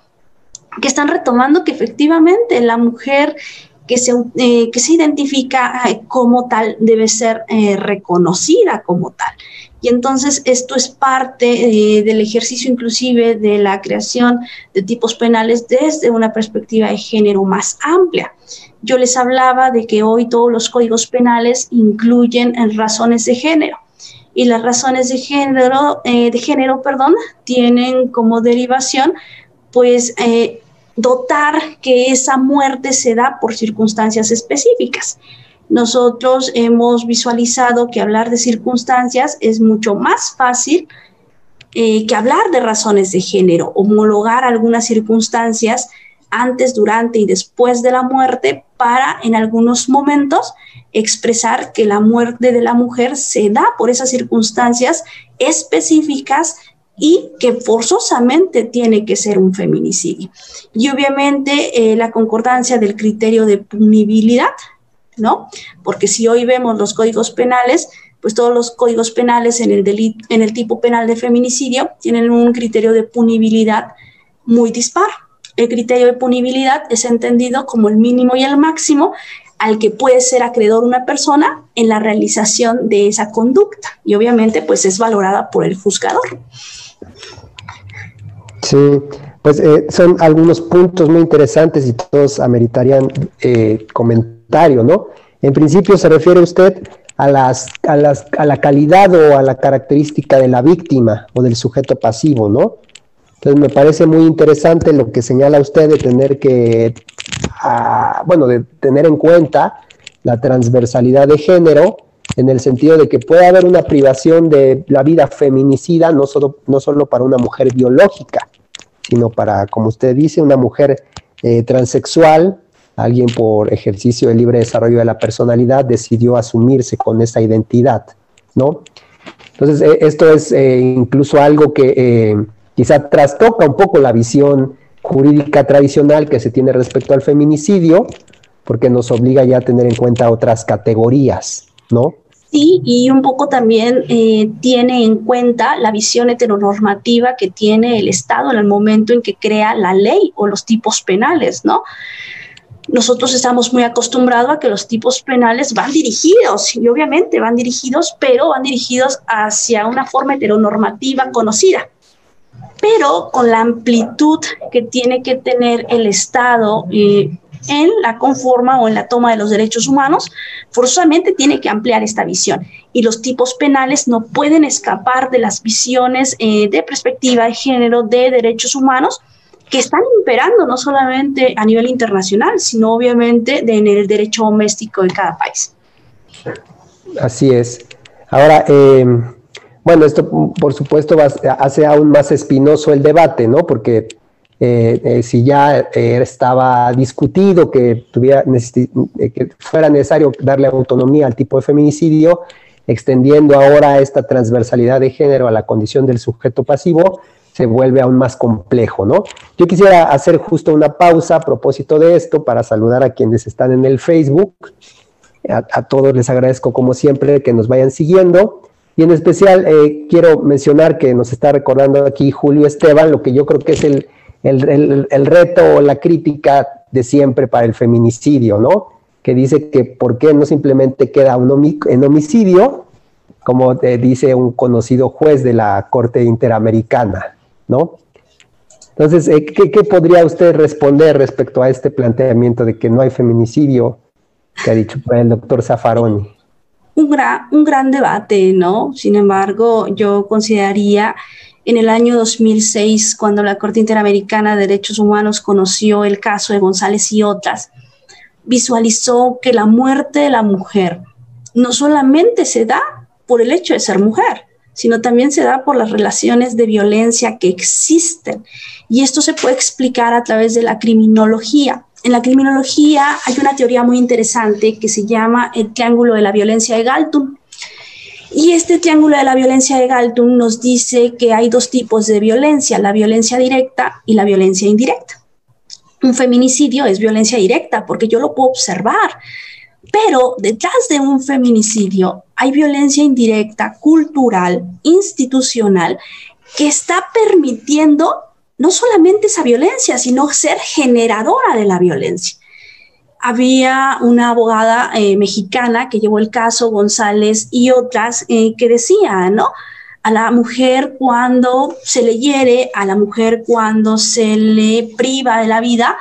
que están retomando que efectivamente la mujer que se, eh, que se identifica eh, como tal debe ser eh, reconocida como tal. Y entonces esto es parte del ejercicio inclusive de la creación de tipos penales desde una perspectiva de género más amplia. Yo les hablaba de que hoy todos los códigos penales incluyen razones de género y las razones de género, de género perdón, tienen como derivación pues dotar que esa muerte se da por circunstancias específicas. Nosotros hemos visualizado que hablar de circunstancias es mucho más fácil eh, que hablar de razones de género, homologar algunas circunstancias antes, durante y después de la muerte para en algunos momentos expresar que la muerte de la mujer se da por esas circunstancias específicas y que forzosamente tiene que ser un feminicidio. Y obviamente eh, la concordancia del criterio de punibilidad, ¿no? Porque si hoy vemos los códigos penales, pues todos los códigos penales en el, delito, en el tipo penal de feminicidio tienen un criterio de punibilidad muy dispar. El criterio de punibilidad es entendido como el mínimo y el máximo al que puede ser acreedor una persona en la realización de esa conducta y obviamente pues es valorada por el juzgador. Sí, pues eh, son algunos puntos muy interesantes y todos ameritarían eh, comentario, ¿no? En principio se refiere usted a, las, a, las, a la calidad o a la característica de la víctima o del sujeto pasivo, ¿no? Entonces me parece muy interesante lo que señala usted de tener que, ah, bueno, de tener en cuenta la transversalidad de género en el sentido de que puede haber una privación de la vida feminicida, no solo, no solo para una mujer biológica, sino para, como usted dice, una mujer eh, transexual, alguien por ejercicio de libre desarrollo de la personalidad decidió asumirse con esa identidad, ¿no? Entonces, eh, esto es eh, incluso algo que quizá trastoca un poco la visión jurídica tradicional que se tiene respecto al feminicidio, porque nos obliga ya a tener en cuenta otras categorías, ¿no? Y un poco también eh, tiene en cuenta la visión heteronormativa que tiene el Estado en el momento en que crea la ley o los tipos penales, ¿no? Nosotros estamos muy acostumbrados a que los tipos penales van dirigidos, y obviamente van dirigidos, pero van dirigidos hacia una forma heteronormativa conocida. Pero con la amplitud que tiene que tener el Estado, eh, en la conforma o en la toma de los derechos humanos, forzosamente tiene que ampliar esta visión. Y los tipos penales no pueden escapar de las visiones eh, de perspectiva de género de derechos humanos que están imperando no solamente a nivel internacional, sino obviamente en el derecho doméstico de cada país. Así es. Ahora, eh, bueno, esto por supuesto hace aún más espinoso el debate, ¿no? Porque eh, eh, si ya eh, estaba discutido que, tuviera, que fuera necesario darle autonomía al tipo de feminicidio, extendiendo ahora esta transversalidad de género a la condición del sujeto pasivo, se vuelve aún más complejo, ¿no? Yo quisiera hacer justo una pausa a propósito de esto para saludar a quienes están en el Facebook. A, todos les agradezco como siempre que nos vayan siguiendo. Y en especial quiero mencionar que nos está recordando aquí Julio Esteban, lo que yo creo que es el, el, reto o la crítica de siempre para el feminicidio, ¿no? Que dice que por qué no simplemente queda un en homicidio como dice un conocido juez de la Corte Interamericana, ¿no? Entonces, eh, ¿qué, podría usted responder respecto a este planteamiento de que no hay feminicidio que ha dicho el doctor Zaffaroni? Un gran, un gran debate, ¿no? Sin embargo, yo consideraría en el año 2006, cuando la Corte Interamericana de Derechos Humanos conoció el caso de González y otras, visualizó que la muerte de la mujer no solamente se da por el hecho de ser mujer, sino también se da por las relaciones de violencia que existen. Y esto se puede explicar a través de la criminología. En la criminología hay una teoría muy interesante que se llama el triángulo de la violencia de Galtung. Y este triángulo de la violencia de Galtung nos dice que hay dos tipos de violencia, la violencia directa y la violencia indirecta. Un feminicidio es violencia directa porque yo lo puedo observar, pero detrás de un feminicidio hay violencia indirecta, cultural, institucional, que está permitiendo no solamente esa violencia, sino ser generadora de la violencia. Había una abogada eh, mexicana que llevó el caso González y otras eh, que decía, ¿no? A la mujer cuando se le hiere, a la mujer cuando se le priva de la vida,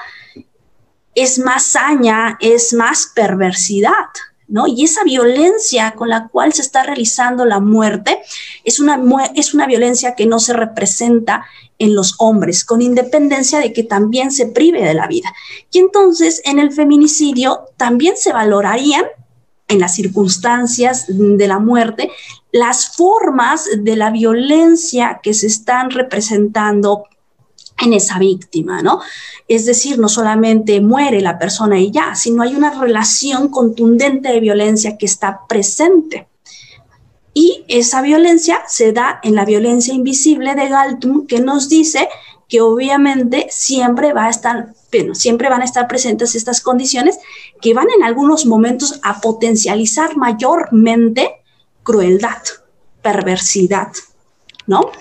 es más saña, es más perversidad, ¿no? Y esa violencia con la cual se está realizando la muerte es una, es una violencia que no se representa en los hombres, con independencia de que también se prive de la vida. Y entonces en el feminicidio también se valorarían en las circunstancias de la muerte las formas de la violencia que se están representando en esa víctima, ¿no? Es decir, no solamente muere la persona y ya, sino hay una relación contundente de violencia que está presente. Y esa violencia se da en la violencia invisible de Galtung, que nos dice que obviamente siempre va a estar, bueno, siempre van a estar presentes estas condiciones que van en algunos momentos a potencializar mayormente crueldad, perversidad, ¿no?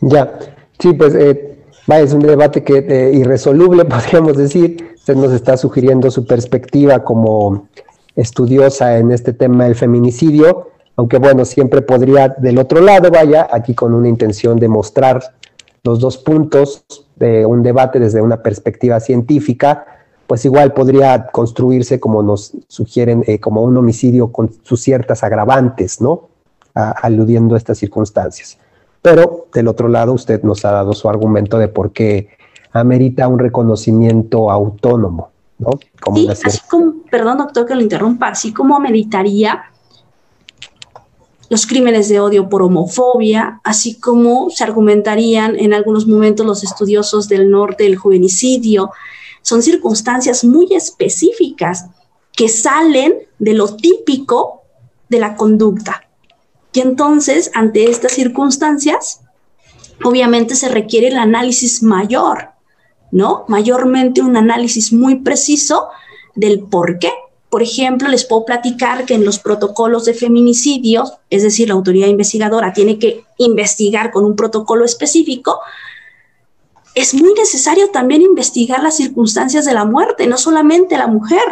Ya, Sí, pues eh, es un debate que eh, irresoluble, podríamos decir. Usted nos está sugiriendo su perspectiva como estudiosa en este tema del feminicidio, aunque bueno, siempre podría del otro lado, vaya, aquí con una intención de mostrar los dos puntos de un debate desde una perspectiva científica, pues igual podría construirse como nos sugieren, eh, como un homicidio con sus ciertas agravantes, ¿no? aludiendo a estas circunstancias. Pero del otro lado, usted nos ha dado su argumento de por qué amerita un reconocimiento autónomo, ¿no? sí, así como, perdón doctor que lo interrumpa, así como meditaría los crímenes de odio por homofobia, así como se argumentarían en algunos momentos los estudiosos del norte el juvenicidio. Son circunstancias muy específicas que salen de lo típico de la conducta. Y entonces, ante estas circunstancias, obviamente se requiere el análisis mayor, ¿no? Mayormente un análisis muy preciso del por qué. Por ejemplo, les puedo platicar que en los protocolos de feminicidios, es decir, la autoridad investigadora tiene que investigar con un protocolo específico, es muy necesario también investigar las circunstancias de la muerte, no solamente a la mujer,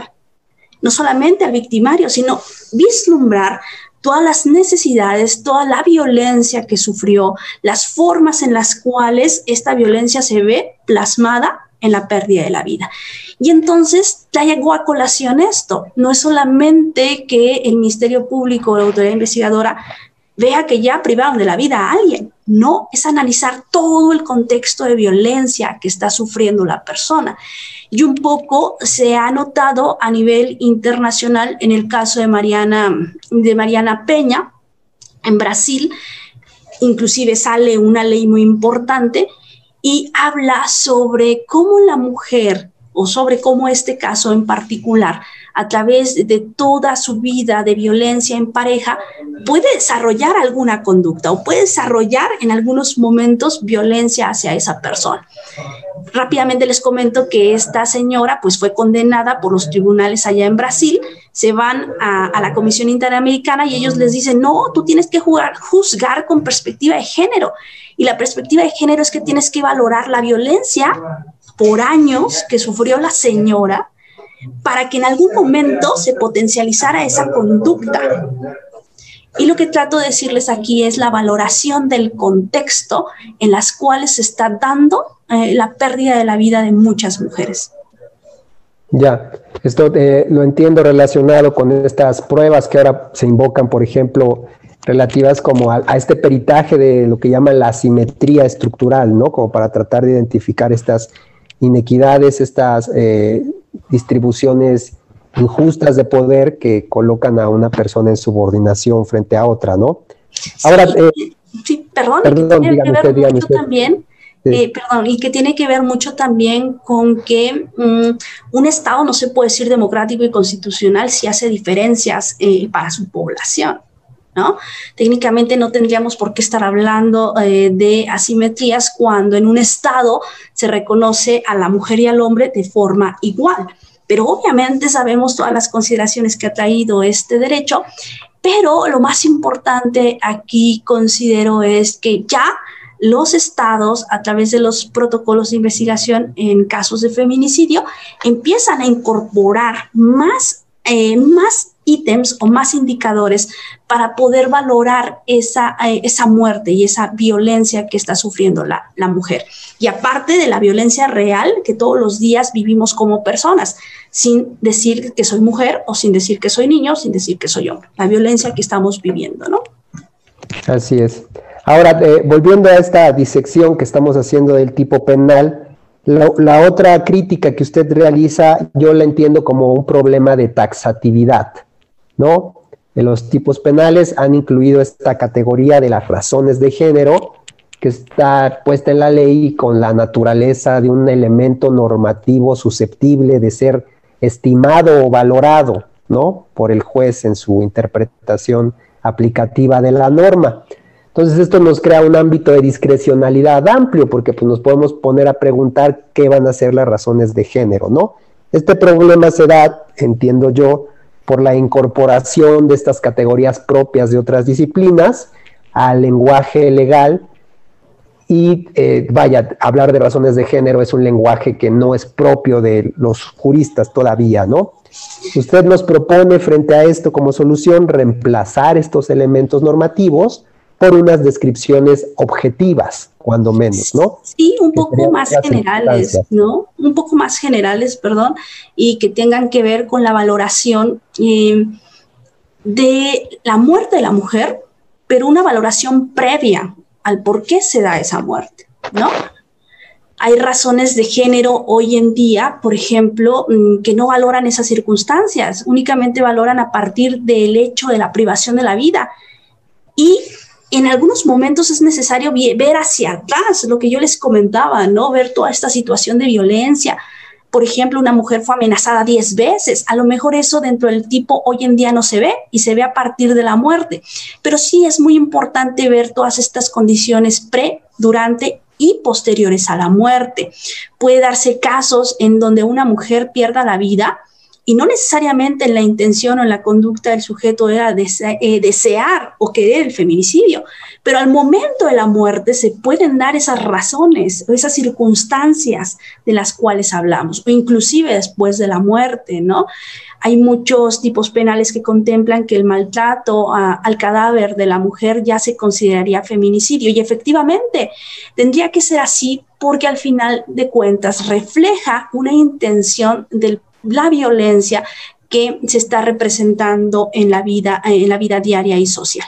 no solamente al victimario, sino vislumbrar todas las necesidades, toda la violencia que sufrió, las formas en las cuales esta violencia se ve plasmada en la pérdida de la vida. Y entonces traigo a colación esto. No es solamente que el Ministerio Público o la autoridad investigadora vea que ya privaron de la vida a alguien. No, es analizar todo el contexto de violencia que está sufriendo la persona. Y un poco se ha notado a nivel internacional en el caso de Mariana, de Mariana Peña en Brasil. Inclusive sale una ley muy importante y habla sobre cómo la mujer o sobre cómo este caso en particular a través de toda su vida de violencia en pareja, puede desarrollar alguna conducta o puede desarrollar en algunos momentos violencia hacia esa persona. Rápidamente les comento que esta señora pues fue condenada por los tribunales allá en Brasil, se van a, la Comisión Interamericana y ellos les dicen, no, tú tienes que jugar, juzgar con perspectiva de género. Y la perspectiva de género es que tienes que valorar la violencia por años que sufrió la señora para que en algún momento se potencializara esa conducta. Y lo que trato de decirles aquí es la valoración del contexto en las cuales se está dando eh, la pérdida de la vida de muchas mujeres. Ya, esto eh, lo entiendo relacionado con estas pruebas que ahora se invocan, por ejemplo, relativas como a, este peritaje de lo que llaman la asimetría estructural, ¿no? Como para tratar de identificar estas inequidades, estas eh, distribuciones injustas de poder que colocan a una persona en subordinación frente a otra, ¿no? Ahora, sí, eh, perdón, perdón dígame usted, también eh, perdón, y que tiene que ver mucho también con que mm, un Estado no se puede decir democrático y constitucional si hace diferencias eh, para su población. Técnicamente no tendríamos por qué estar hablando eh, de asimetrías cuando en un Estado se reconoce a la mujer y al hombre de forma igual. Pero obviamente sabemos todas las consideraciones que ha traído este derecho, pero lo más importante aquí considero es que ya los estados, a través de los protocolos de investigación en casos de feminicidio, empiezan a incorporar más, eh, más ítems o más indicadores para poder valorar esa, eh, esa muerte y esa violencia que está sufriendo la, la mujer. Y aparte de la violencia real que todos los días vivimos como personas, sin decir que soy mujer o sin decir que soy niño, sin decir que soy hombre. La violencia que estamos viviendo, ¿no? Así es. Ahora, eh, volviendo a esta disección que estamos haciendo del tipo penal, la, otra crítica que usted realiza, yo la entiendo como un problema de taxatividad, ¿no? En los tipos penales han incluido esta categoría de las razones de género, que está puesta en la ley con la naturaleza de un elemento normativo susceptible de ser estimado o valorado, ¿no? Por el juez en su interpretación aplicativa de la norma. Entonces esto nos crea un ámbito de discrecionalidad amplio porque pues, nos podemos poner a preguntar qué van a ser las razones de género, ¿no? Este problema se da, entiendo yo, por la incorporación de estas categorías propias de otras disciplinas al lenguaje legal y eh, vaya, hablar de razones de género es un lenguaje que no es propio de los juristas todavía, ¿no? Usted nos propone frente a esto como solución reemplazar estos elementos normativos por unas descripciones objetivas, cuando menos, ¿no? Sí, un poco más generales, ¿no? Un poco más generales, perdón, y que tengan que ver con la valoración eh, de la muerte de la mujer, pero una valoración previa al por qué se da esa muerte, ¿no? Hay razones de género hoy en día, por ejemplo, mm, que no valoran esas circunstancias, únicamente valoran a partir del hecho de la privación de la vida. Y en algunos momentos es necesario ver hacia atrás, lo que yo les comentaba, ¿no? Ver toda esta situación de violencia. Por ejemplo, una mujer fue amenazada 10 veces. A lo mejor eso dentro del tipo hoy en día no se ve y se ve a partir de la muerte. Pero sí es muy importante ver todas estas condiciones pre, durante y posteriores a la muerte. Puede darse casos en donde una mujer pierda la vida y no necesariamente en la intención o en la conducta del sujeto era eh, desear o querer el feminicidio, pero al momento de la muerte se pueden dar esas razones o esas circunstancias de las cuales hablamos, o inclusive después de la muerte, ¿no? Hay muchos tipos penales que contemplan que el maltrato al cadáver de la mujer ya se consideraría feminicidio y efectivamente tendría que ser así porque al final de cuentas refleja una intención del la violencia que se está representando en la vida, en la vida diaria y social.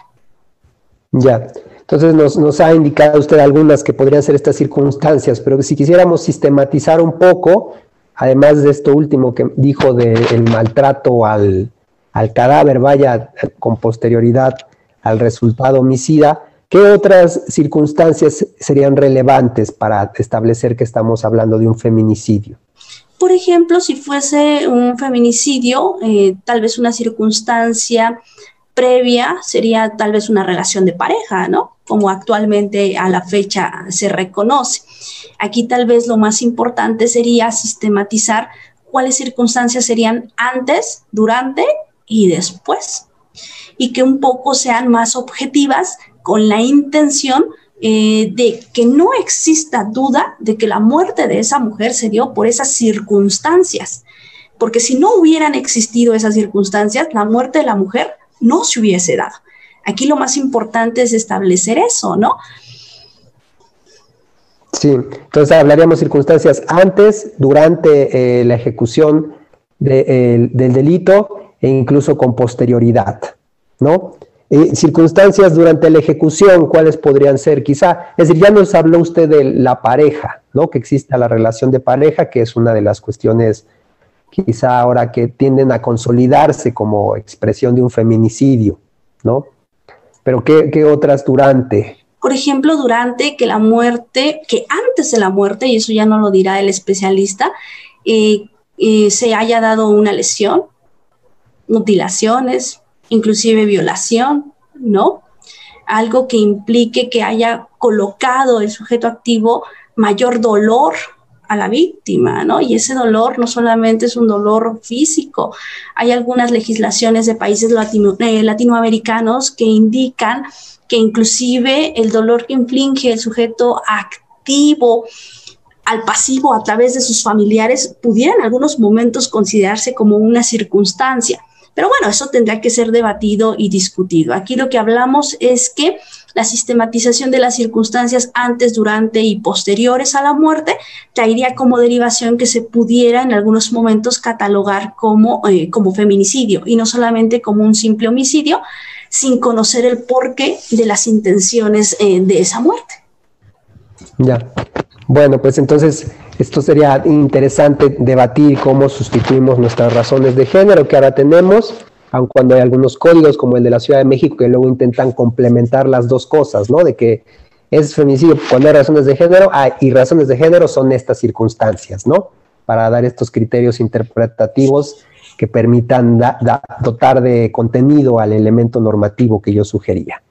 Ya, entonces nos, ha indicado usted algunas que podrían ser estas circunstancias, pero si quisiéramos sistematizar un poco, además de esto último que dijo del maltrato al, al cadáver, vaya con posterioridad al resultado homicida, ¿qué otras circunstancias serían relevantes para establecer que estamos hablando de un feminicidio? Por ejemplo, si fuese un feminicidio, eh, tal vez una circunstancia previa sería tal vez una relación de pareja, ¿no? Como actualmente a la fecha se reconoce. Aquí tal vez lo más importante sería sistematizar cuáles circunstancias serían antes, durante y después. Y que un poco sean más objetivas con la intención eh, de que no exista duda de que la muerte de esa mujer se dio por esas circunstancias. Porque si no hubieran existido esas circunstancias, la muerte de la mujer no se hubiese dado. Aquí lo más importante es establecer eso, ¿no? Sí, entonces hablaríamos circunstancias antes, durante eh, la ejecución del delito e incluso con posterioridad, ¿no? Circunstancias durante la ejecución, ¿cuáles podrían ser? Quizá, es decir, ya nos habló usted de la pareja, ¿no? Que exista la relación de pareja, que es una de las cuestiones quizá ahora que tienden a consolidarse como expresión de un feminicidio, ¿no? Pero ¿qué, otras durante? Por ejemplo, durante que la muerte, que antes de la muerte, y eso ya no lo dirá el especialista, eh, eh, se haya dado una lesión, mutilaciones, inclusive violación, ¿no? Algo que implique que haya colocado el sujeto activo mayor dolor a la víctima, ¿no? Y ese dolor no solamente es un dolor físico, hay algunas legislaciones de países eh, latinoamericanos que indican que inclusive el dolor que inflige el sujeto activo al pasivo a través de sus familiares pudiera en algunos momentos considerarse como una circunstancia. Pero bueno, eso tendrá que ser debatido y discutido. Aquí lo que hablamos es que la sistematización de las circunstancias antes, durante y posteriores a la muerte traería como derivación que se pudiera en algunos momentos catalogar como, eh, como feminicidio y no solamente como un simple homicidio sin conocer el porqué de las intenciones eh, de esa muerte. Ya. Bueno, pues entonces esto sería interesante debatir cómo sustituimos nuestras razones de género que ahora tenemos, aun cuando hay algunos códigos como el de la Ciudad de México que luego intentan complementar las dos cosas, ¿no? De que es feminicidio cuando hay razones de género ah, y razones de género son estas circunstancias, ¿no? Para dar estos criterios interpretativos que permitan dotar de contenido al elemento normativo que yo sugería.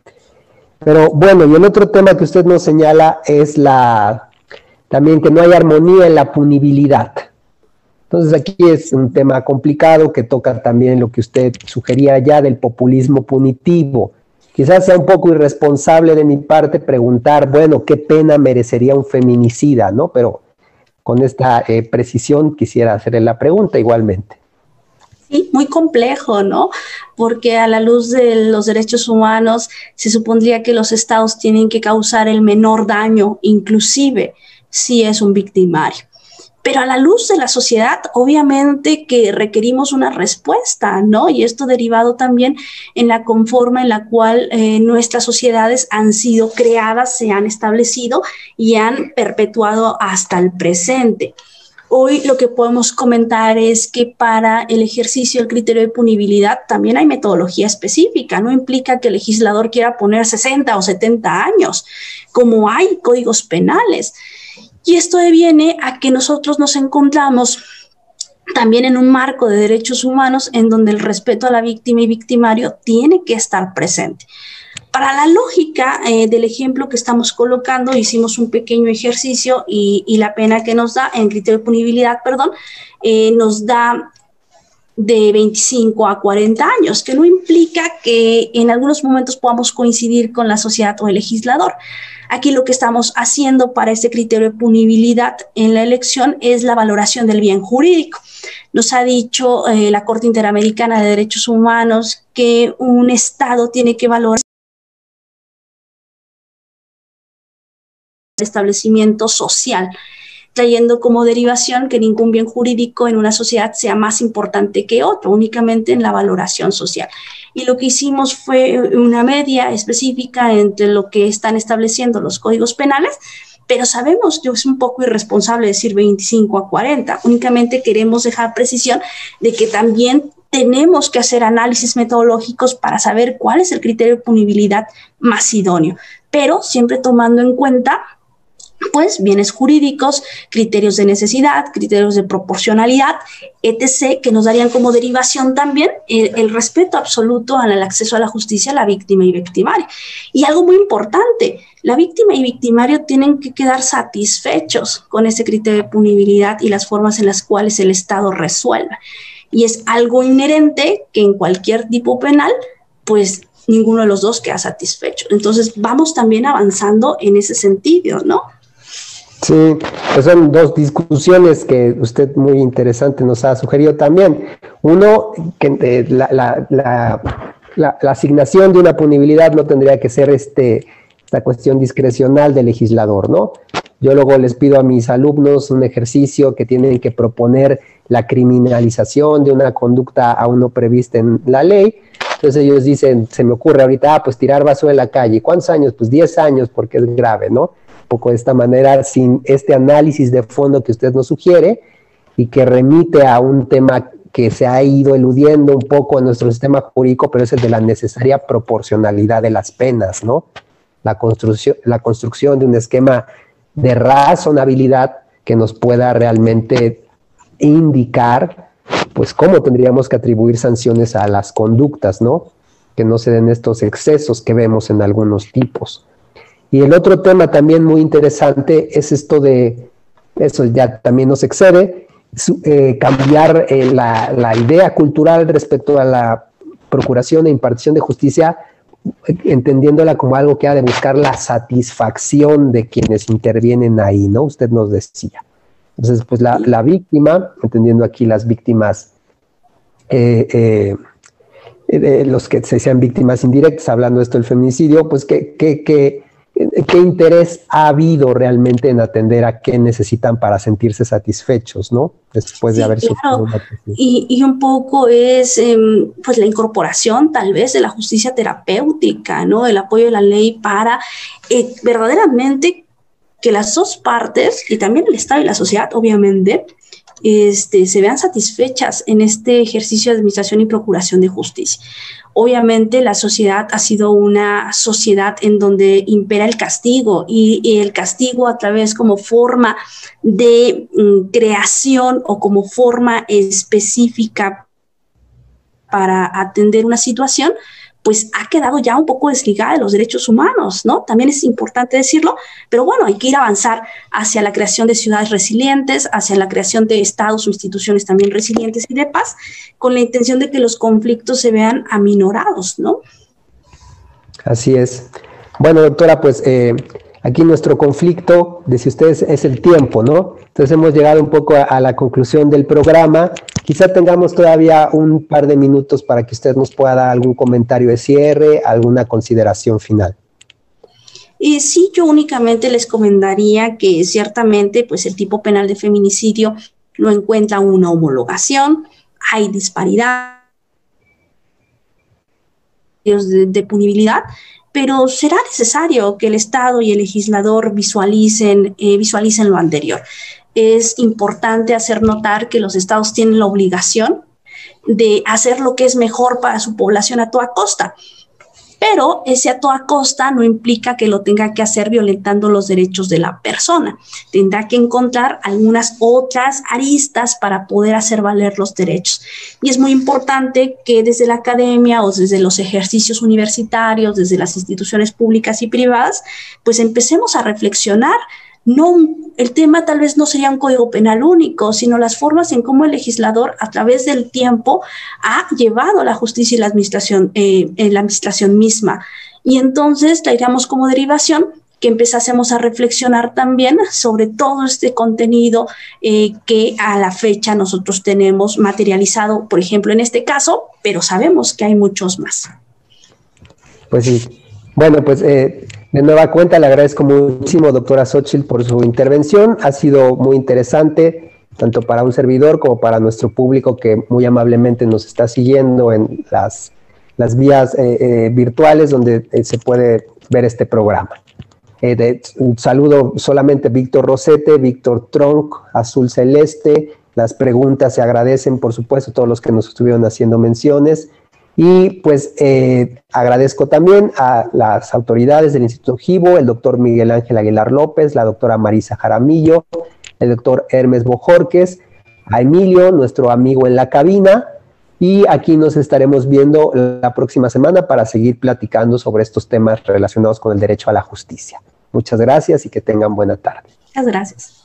Pero bueno, y el otro tema que usted nos señala es la también que no hay armonía en la punibilidad. Entonces aquí es un tema complicado que toca también lo que usted sugería ya del populismo punitivo. Quizás sea un poco irresponsable de mi parte preguntar, bueno, ¿qué pena merecería un feminicida? ¿no? Pero con esta eh, precisión quisiera hacerle la pregunta igualmente. Sí, muy complejo, ¿no? Porque a la luz de los derechos humanos se supondría que los estados tienen que causar el menor daño, inclusive si es un victimario. Pero a la luz de la sociedad, obviamente que requerimos una respuesta, ¿no? Y esto derivado también en la conforma en la cual eh, nuestras sociedades han sido creadas, se han establecido y han perpetuado hasta el presente. Hoy lo que podemos comentar es que para el ejercicio del criterio de punibilidad también hay metodología específica. No implica que el legislador quiera poner 60 o 70 años, como hay códigos penales. Y esto deviene a que nosotros nos encontramos también en un marco de derechos humanos en donde el respeto a la víctima y victimario tiene que estar presente. Para la lógica eh, del ejemplo que estamos colocando, hicimos un pequeño ejercicio y, la pena que nos da, en criterio de punibilidad, perdón, eh, nos da de 25 a 40 años, que no implica que en algunos momentos podamos coincidir con la sociedad o el legislador. Aquí lo que estamos haciendo para este criterio de punibilidad en la elección es la valoración del bien jurídico. Nos ha dicho eh, la Corte Interamericana de Derechos Humanos que un Estado tiene que valorar el establecimiento social trayendo como derivación que ningún bien jurídico en una sociedad sea más importante que otro, únicamente en la valoración social. Y lo que hicimos fue una media específica entre lo que están estableciendo los códigos penales, pero sabemos que es un poco irresponsable decir 25 a 40, únicamente queremos dejar precisión de que también tenemos que hacer análisis metodológicos para saber cuál es el criterio de punibilidad más idóneo, pero siempre tomando en cuenta pues bienes jurídicos, criterios de necesidad, criterios de proporcionalidad, etc., que nos darían como derivación también el, respeto absoluto al acceso a la justicia a la víctima y victimario. Y algo muy importante, la víctima y victimario tienen que quedar satisfechos con ese criterio de punibilidad y las formas en las cuales el Estado resuelva. Y es algo inherente que en cualquier tipo penal, pues ninguno de los dos queda satisfecho. Entonces vamos también avanzando en ese sentido, ¿no? Sí, pues son dos discusiones que usted muy interesante nos ha sugerido también. Uno, que eh, la, la, asignación de una punibilidad no tendría que ser este, esta cuestión discrecional del legislador, ¿no? Yo luego les pido a mis alumnos un ejercicio que tienen que proponer la criminalización de una conducta aún no prevista en la ley. Entonces ellos dicen, se me ocurre ahorita, ah, pues tirar basura en la calle. ¿Cuántos años? Pues 10 años porque es grave, ¿no? Poco de esta manera, sin este análisis de fondo que usted nos sugiere y que remite a un tema que se ha ido eludiendo un poco en nuestro sistema jurídico, pero es el de la necesaria proporcionalidad de las penas, ¿no? La construcción, la construcción de un esquema de razonabilidad que nos pueda realmente indicar, pues, cómo tendríamos que atribuir sanciones a las conductas, ¿no? Que no se den estos excesos que vemos en algunos tipos. Y el otro tema también muy interesante es esto de, eso ya también nos excede, eh, cambiar eh, la, idea cultural respecto a la procuración e impartición de justicia, entendiéndola como algo que ha de buscar la satisfacción de quienes intervienen ahí, ¿no? Usted nos decía. Entonces, pues la, víctima, entendiendo aquí las víctimas, eh, los que se sean víctimas indirectas, hablando de esto del feminicidio, pues que, que ¿Qué interés ha habido realmente en atender a qué necesitan para sentirse satisfechos, ¿no? Después de haber claro. y, y, un poco es em, pues la incorporación tal vez de la justicia terapéutica, ¿no? El apoyo de la ley para eh, verdaderamente que las dos partes, y también el Estado y la sociedad, obviamente, este, se vean satisfechas en este ejercicio de administración y procuración de justicia. Obviamente la sociedad ha sido una sociedad en donde impera el castigo y, el castigo a través como forma de mm, creación o como forma específica para atender una situación, pues ha quedado ya un poco desligada de los derechos humanos, ¿no? También es importante decirlo, pero bueno, hay que ir a avanzar hacia la creación de ciudades resilientes, hacia la creación de estados o instituciones también resilientes y de paz, con la intención de que los conflictos se vean aminorados, ¿no? Así es. Bueno, doctora, pues eh, aquí nuestro conflicto, dice ustedes, es el tiempo, ¿no? Entonces hemos llegado un poco a la conclusión del programa Quizá tengamos todavía un par de minutos para que usted nos pueda dar algún comentario de cierre, alguna consideración final. Y sí, yo únicamente les comentaría que ciertamente pues el tipo penal de feminicidio no encuentra una homologación, hay disparidad de, punibilidad, pero será necesario que el Estado y el legislador visualicen, eh, visualicen lo anterior es importante hacer notar que los estados tienen la obligación de hacer lo que es mejor para su población a toda costa. Pero ese a toda costa no implica que lo tenga que hacer violentando los derechos de la persona. Tendrá que encontrar algunas otras aristas para poder hacer valer los derechos. Y es muy importante que desde la academia o desde los ejercicios universitarios, desde las instituciones públicas y privadas, pues empecemos a reflexionar no, el tema tal vez no sería un código penal único, sino las formas en cómo el legislador a través del tiempo ha llevado la justicia y la administración, eh, en la administración misma. Y entonces traigamos como derivación que empezásemos a reflexionar también sobre todo este contenido eh, que a la fecha nosotros tenemos materializado, por ejemplo, en este caso, pero sabemos que hay muchos más. Pues sí. Bueno, pues eh, de nueva cuenta, le agradezco muchísimo, doctora Xochitl, por su intervención. Ha sido muy interesante, tanto para un servidor como para nuestro público que muy amablemente nos está siguiendo en las, las vías eh, eh, virtuales donde eh, se puede ver este programa. un saludo solamente Víctor Rosete, Víctor Tronc, Azul Celeste. Las preguntas se agradecen, por supuesto, todos los que nos estuvieron haciendo menciones. Y pues eh, agradezco también a las autoridades del Instituto Gibo, el doctor Miguel Ángel Aguilar López, la doctora Marisa Jaramillo, el doctor Hermes Bojorques, a Emilio, nuestro amigo en la cabina, y aquí nos estaremos viendo la próxima semana para seguir platicando sobre estos temas relacionados con el derecho a la justicia. Muchas gracias y que tengan buena tarde. Muchas gracias.